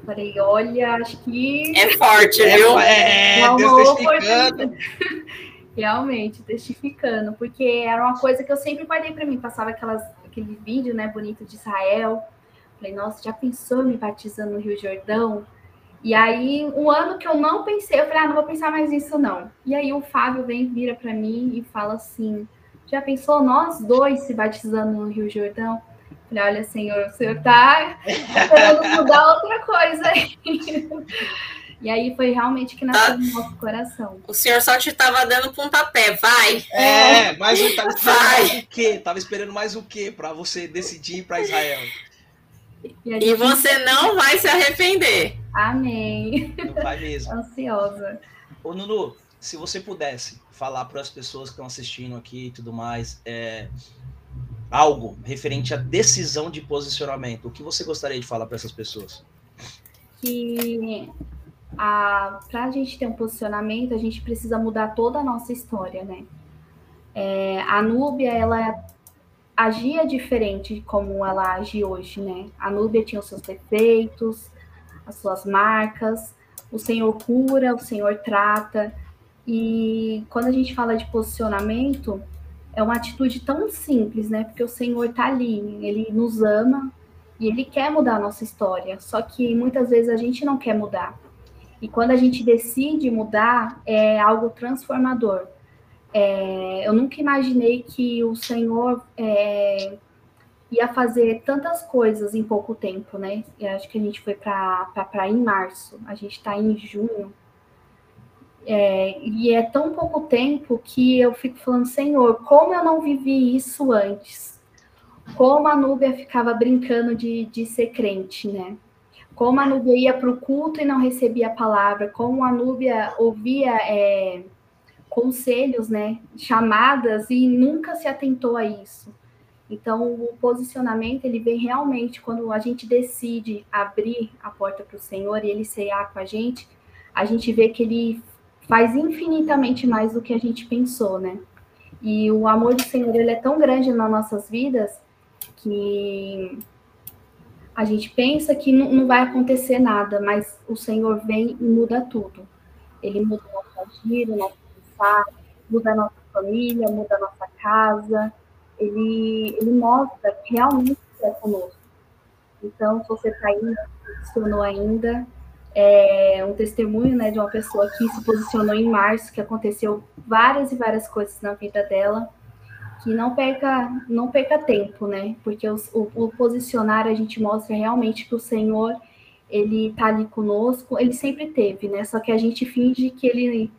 Falei, olha, acho que. É forte, é, viu? É, é testificando. Realmente, testificando, porque era uma coisa que eu sempre guardei para mim. Passava aquelas, aquele vídeo, né, bonito de Israel. Falei, nossa, já pensou me batizando no Rio Jordão? E aí, um ano que eu não pensei, eu falei, ah, não vou pensar mais nisso, não. E aí o Fábio vem, vira para mim e fala assim: já pensou nós dois se batizando no Rio Jordão? Falei, olha, senhor, o senhor tá querendo mudar outra coisa aí. E aí foi realmente que nasceu ah, no nosso coração. O senhor só te estava dando pontapé, vai. É, mas eu tava esperando vai. mais o quê? Tava esperando mais o quê para você decidir ir para Israel? E, gente... e, você não vai se arrepender. Amém. Não vai mesmo. Ansiosa. Ô, Nunu, se você pudesse falar para as pessoas que estão assistindo aqui e tudo mais, é, algo referente à decisão de posicionamento. O que você gostaria de falar para essas pessoas? Que para a gente ter um posicionamento, a gente precisa mudar toda a nossa história, né? É, a Núbia, ela agia diferente de como ela age hoje, né? A Núbia tinha os seus defeitos, as suas marcas, o Senhor cura, o Senhor trata. E quando a gente fala de posicionamento, é uma atitude tão simples, né? Porque o Senhor está ali, ele nos ama e ele quer mudar a nossa história. Só que muitas vezes a gente não quer mudar. E quando a gente decide mudar, é algo transformador. É, eu nunca imaginei que o Senhor é, ia fazer tantas coisas em pouco tempo, né? Eu acho que a gente foi para a praia em março, a gente está em junho. É, e é tão pouco tempo que eu fico falando, Senhor, como eu não vivi isso antes? Como a Núbia ficava brincando de, de ser crente, né? Como a Núbia ia para o culto e não recebia a palavra, como a Núbia ouvia é, conselhos, né? Chamadas e nunca se atentou a isso. Então, o posicionamento ele vem realmente quando a gente decide abrir a porta para o Senhor e ele cear com a gente, a gente vê que ele faz infinitamente mais do que a gente pensou, né? E o amor do Senhor ele é tão grande nas nossas vidas que a gente pensa que não, vai acontecer nada, mas o Senhor vem e muda tudo. Ele muda o nosso agir, o nosso pensar, muda a nossa família, muda a nossa casa. Ele, ele mostra realmente que é conosco. Então, se você está ainda, se posicionou ainda, é um testemunho né, de uma pessoa que se posicionou em março, que aconteceu várias e várias coisas na vida dela, que não perca, não perca tempo, né? Porque o, o, posicionar a gente mostra realmente que o Senhor ele está ali conosco, ele sempre teve, né? Só que a gente finge que ele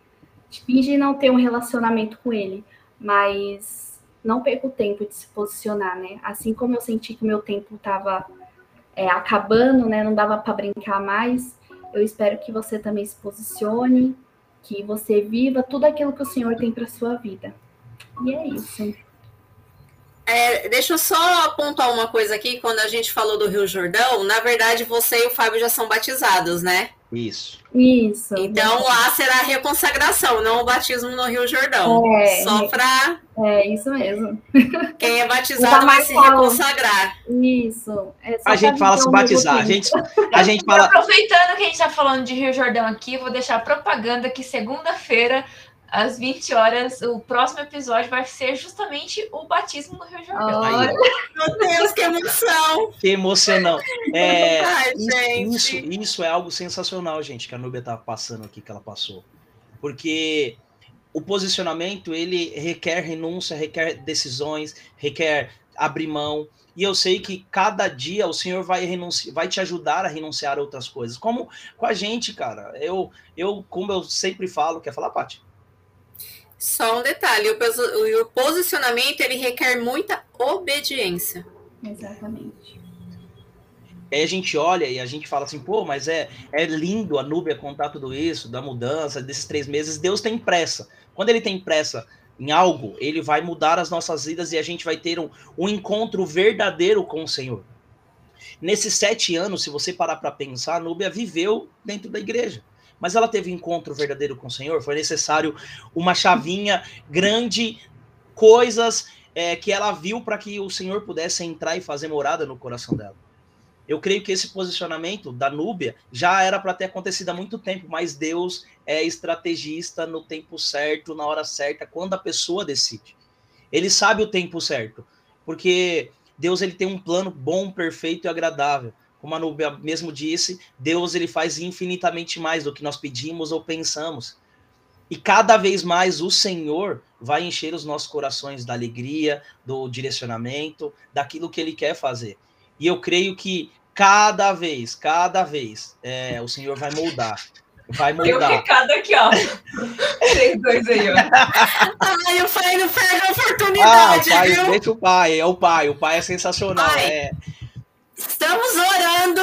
finge não ter um relacionamento com ele, mas não perca o tempo de se posicionar, né? Assim como eu senti que o meu tempo estava é, acabando, né? Não dava para brincar mais eu espero que você também se posicione, que você viva tudo aquilo que o Senhor tem para sua vida. E é isso. É, deixa eu só apontar uma coisa aqui. Quando a gente falou do Rio Jordão, na verdade você e o Fábio já são batizados, né? Isso. Isso. Então lá será a reconsagração, não o batismo no Rio Jordão. É, Só para. É, isso mesmo. Quem é batizado vai se reconsagrar. Isso. É a gente fala se batizar. A gente, a gente fala. Aproveitando que a gente está falando de Rio Jordão aqui, vou deixar propaganda que segunda-feira às 20 horas, o próximo episódio vai ser justamente o batismo no Rio Jordão. Oh, meu Deus, que emoção! Que emocional. É, Ai, isso, isso, isso, é algo sensacional, gente, que a Nubia tá passando aqui, que ela passou. Porque o posicionamento, ele requer renúncia, requer decisões, requer abrir mão. E eu sei que cada dia o Senhor vai renunciar, vai te ajudar a renunciar a outras coisas. Como com a gente, cara. Eu, eu como eu sempre falo, quer falar, Paty? Só um detalhe, o, o posicionamento ele requer muita obediência. Exatamente. Aí a gente olha e a gente fala assim, pô, mas é, é lindo a Núbia contar tudo isso, da mudança, desses três meses. Deus tem pressa. Quando ele tem pressa em algo, ele vai mudar as nossas vidas e a gente vai ter um, um encontro verdadeiro com o Senhor. Nesses sete anos, se você parar para pensar, a Núbia viveu dentro da igreja. Mas ela teve encontro verdadeiro com o Senhor? Foi necessário uma chavinha grande, coisas é, que ela viu para que o Senhor pudesse entrar e fazer morada no coração dela. Eu creio que esse posicionamento da Núbia já era para ter acontecido há muito tempo, mas Deus é estrategista no tempo certo, na hora certa, quando a pessoa decide. Ele sabe o tempo certo, porque Deus ele tem um plano bom, perfeito e agradável. Como a Núbia mesmo disse, Deus ele faz infinitamente mais do que nós pedimos ou pensamos. E cada vez mais o Senhor vai encher os nossos corações da alegria, do direcionamento, daquilo que ele quer fazer. E eu creio que cada vez, cada vez, é, o Senhor vai moldar. Vai moldar. Tem um recado aqui, ó. Vocês dois aí, ó. Ai, o pai não pega a oportunidade, ah, o pai, viu? Deixa o pai, é o pai. O pai é sensacional. Pai. É, Estamos orando,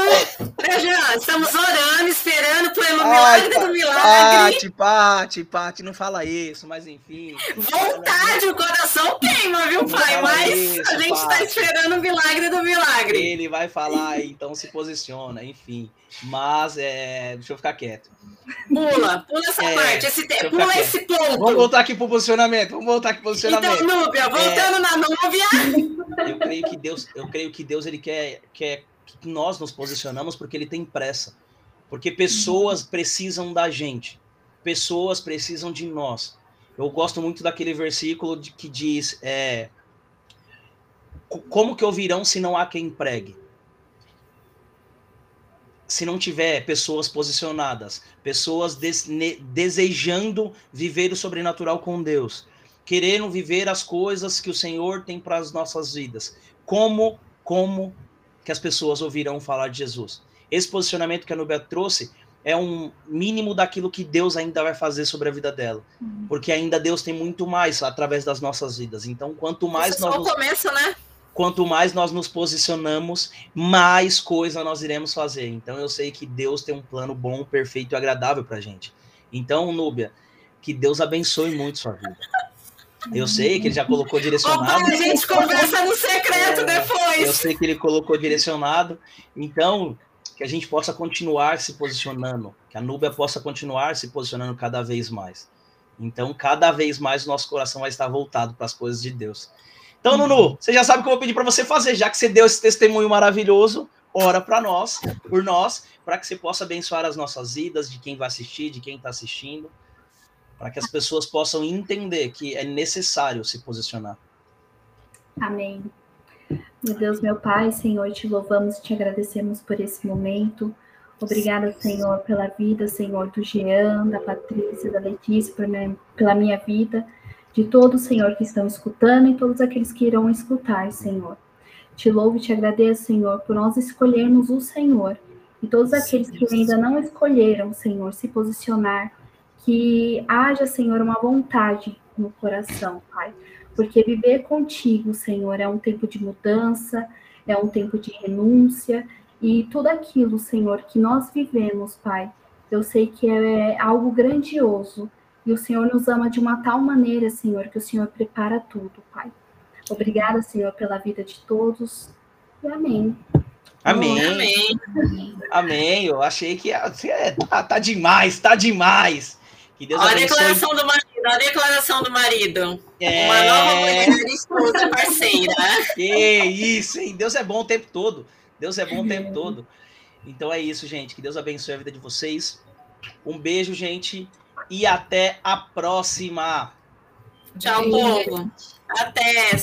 né, Jean? Estamos orando, esperando pelo Ai, milagre do milagre. Pati, Pati, Pati, não fala isso, mas enfim. Vontade, o coração queima, viu, pai? Mas isso, a gente está esperando o milagre do milagre. Ele vai falar, então se posiciona, enfim. Mas é, deixa eu ficar quieto. Pula, pula essa É, parte, esse pula esse Vamos ponto. voltar aqui pro posicionamento. Vamos voltar aqui pro Então, posicionamento. Núbia, voltando na Núbia. Eu creio que Deus, eu creio que Deus ele quer, quer que nós nos posicionamos porque ele tem pressa. Porque pessoas precisam da gente. Pessoas precisam de nós. Eu gosto muito daquele versículo de- que diz: é, "Co- Como que ouvirão se não há quem pregue? Se não tiver pessoas posicionadas, pessoas des- desejando viver o sobrenatural com Deus, querendo viver as coisas que o Senhor tem para as nossas vidas. Como, como que as pessoas ouvirão falar de Jesus? Esse posicionamento que a Nubia trouxe é um mínimo daquilo que Deus ainda vai fazer sobre a vida dela, porque ainda Deus tem muito mais através das nossas vidas. Então, quanto mais Isso é nós só o nos começo, né? Quanto mais nós nos posicionamos, mais coisa nós iremos fazer. Então eu sei que Deus tem um plano bom, perfeito e agradável pra gente. Então, Núbia, que Deus abençoe muito sua vida. Eu sei que ele já colocou direcionado. pai, a gente conversa no secreto É, Eu depois. sei que ele colocou direcionado. Então, que a gente possa continuar se posicionando, que a Núbia possa continuar se posicionando cada vez mais. Então, cada vez mais o nosso coração vai estar voltado para as coisas de Deus. Então, Nunu, você já sabe o que eu vou pedir para você fazer, já que você deu esse testemunho maravilhoso, ora para nós, por nós, para que você possa abençoar as nossas vidas, de quem vai assistir, de quem está assistindo, para que as pessoas possam entender que é necessário se posicionar. Amém. Meu Deus, meu Pai, Senhor, te louvamos e te agradecemos por esse momento. Obrigada, Senhor, pela vida, Senhor, do Jean, da Patrícia, da Letícia, minha- pela minha vida, de todos, Senhor, que estão escutando e todos aqueles que irão escutar, Senhor. Te louvo e te agradeço, Senhor, por nós escolhermos o Senhor e todos aqueles que ainda não escolheram, Senhor, se posicionar, que haja, Senhor, uma vontade no coração, Pai porque viver contigo, Senhor, é um tempo de mudança, é um tempo de renúncia e tudo aquilo, Senhor, que nós vivemos, Pai. Eu sei que é algo grandioso e o Senhor nos ama de uma tal maneira, Senhor, que o Senhor prepara tudo, Pai. Obrigada, Senhor, pela vida de todos e amém. Amém. Amém. Amém. Eu achei que é, tá, tá demais, tá demais. Que Deus Olha a declaração do marido, olha a declaração do marido. É, Uma nova mulher, esposa, parceira. que isso, hein? Deus é bom o tempo todo. Deus é bom o tempo todo. Então é isso, gente. Que Deus abençoe a vida de vocês. Um beijo, gente. E até a próxima. Tchau, povo. Até.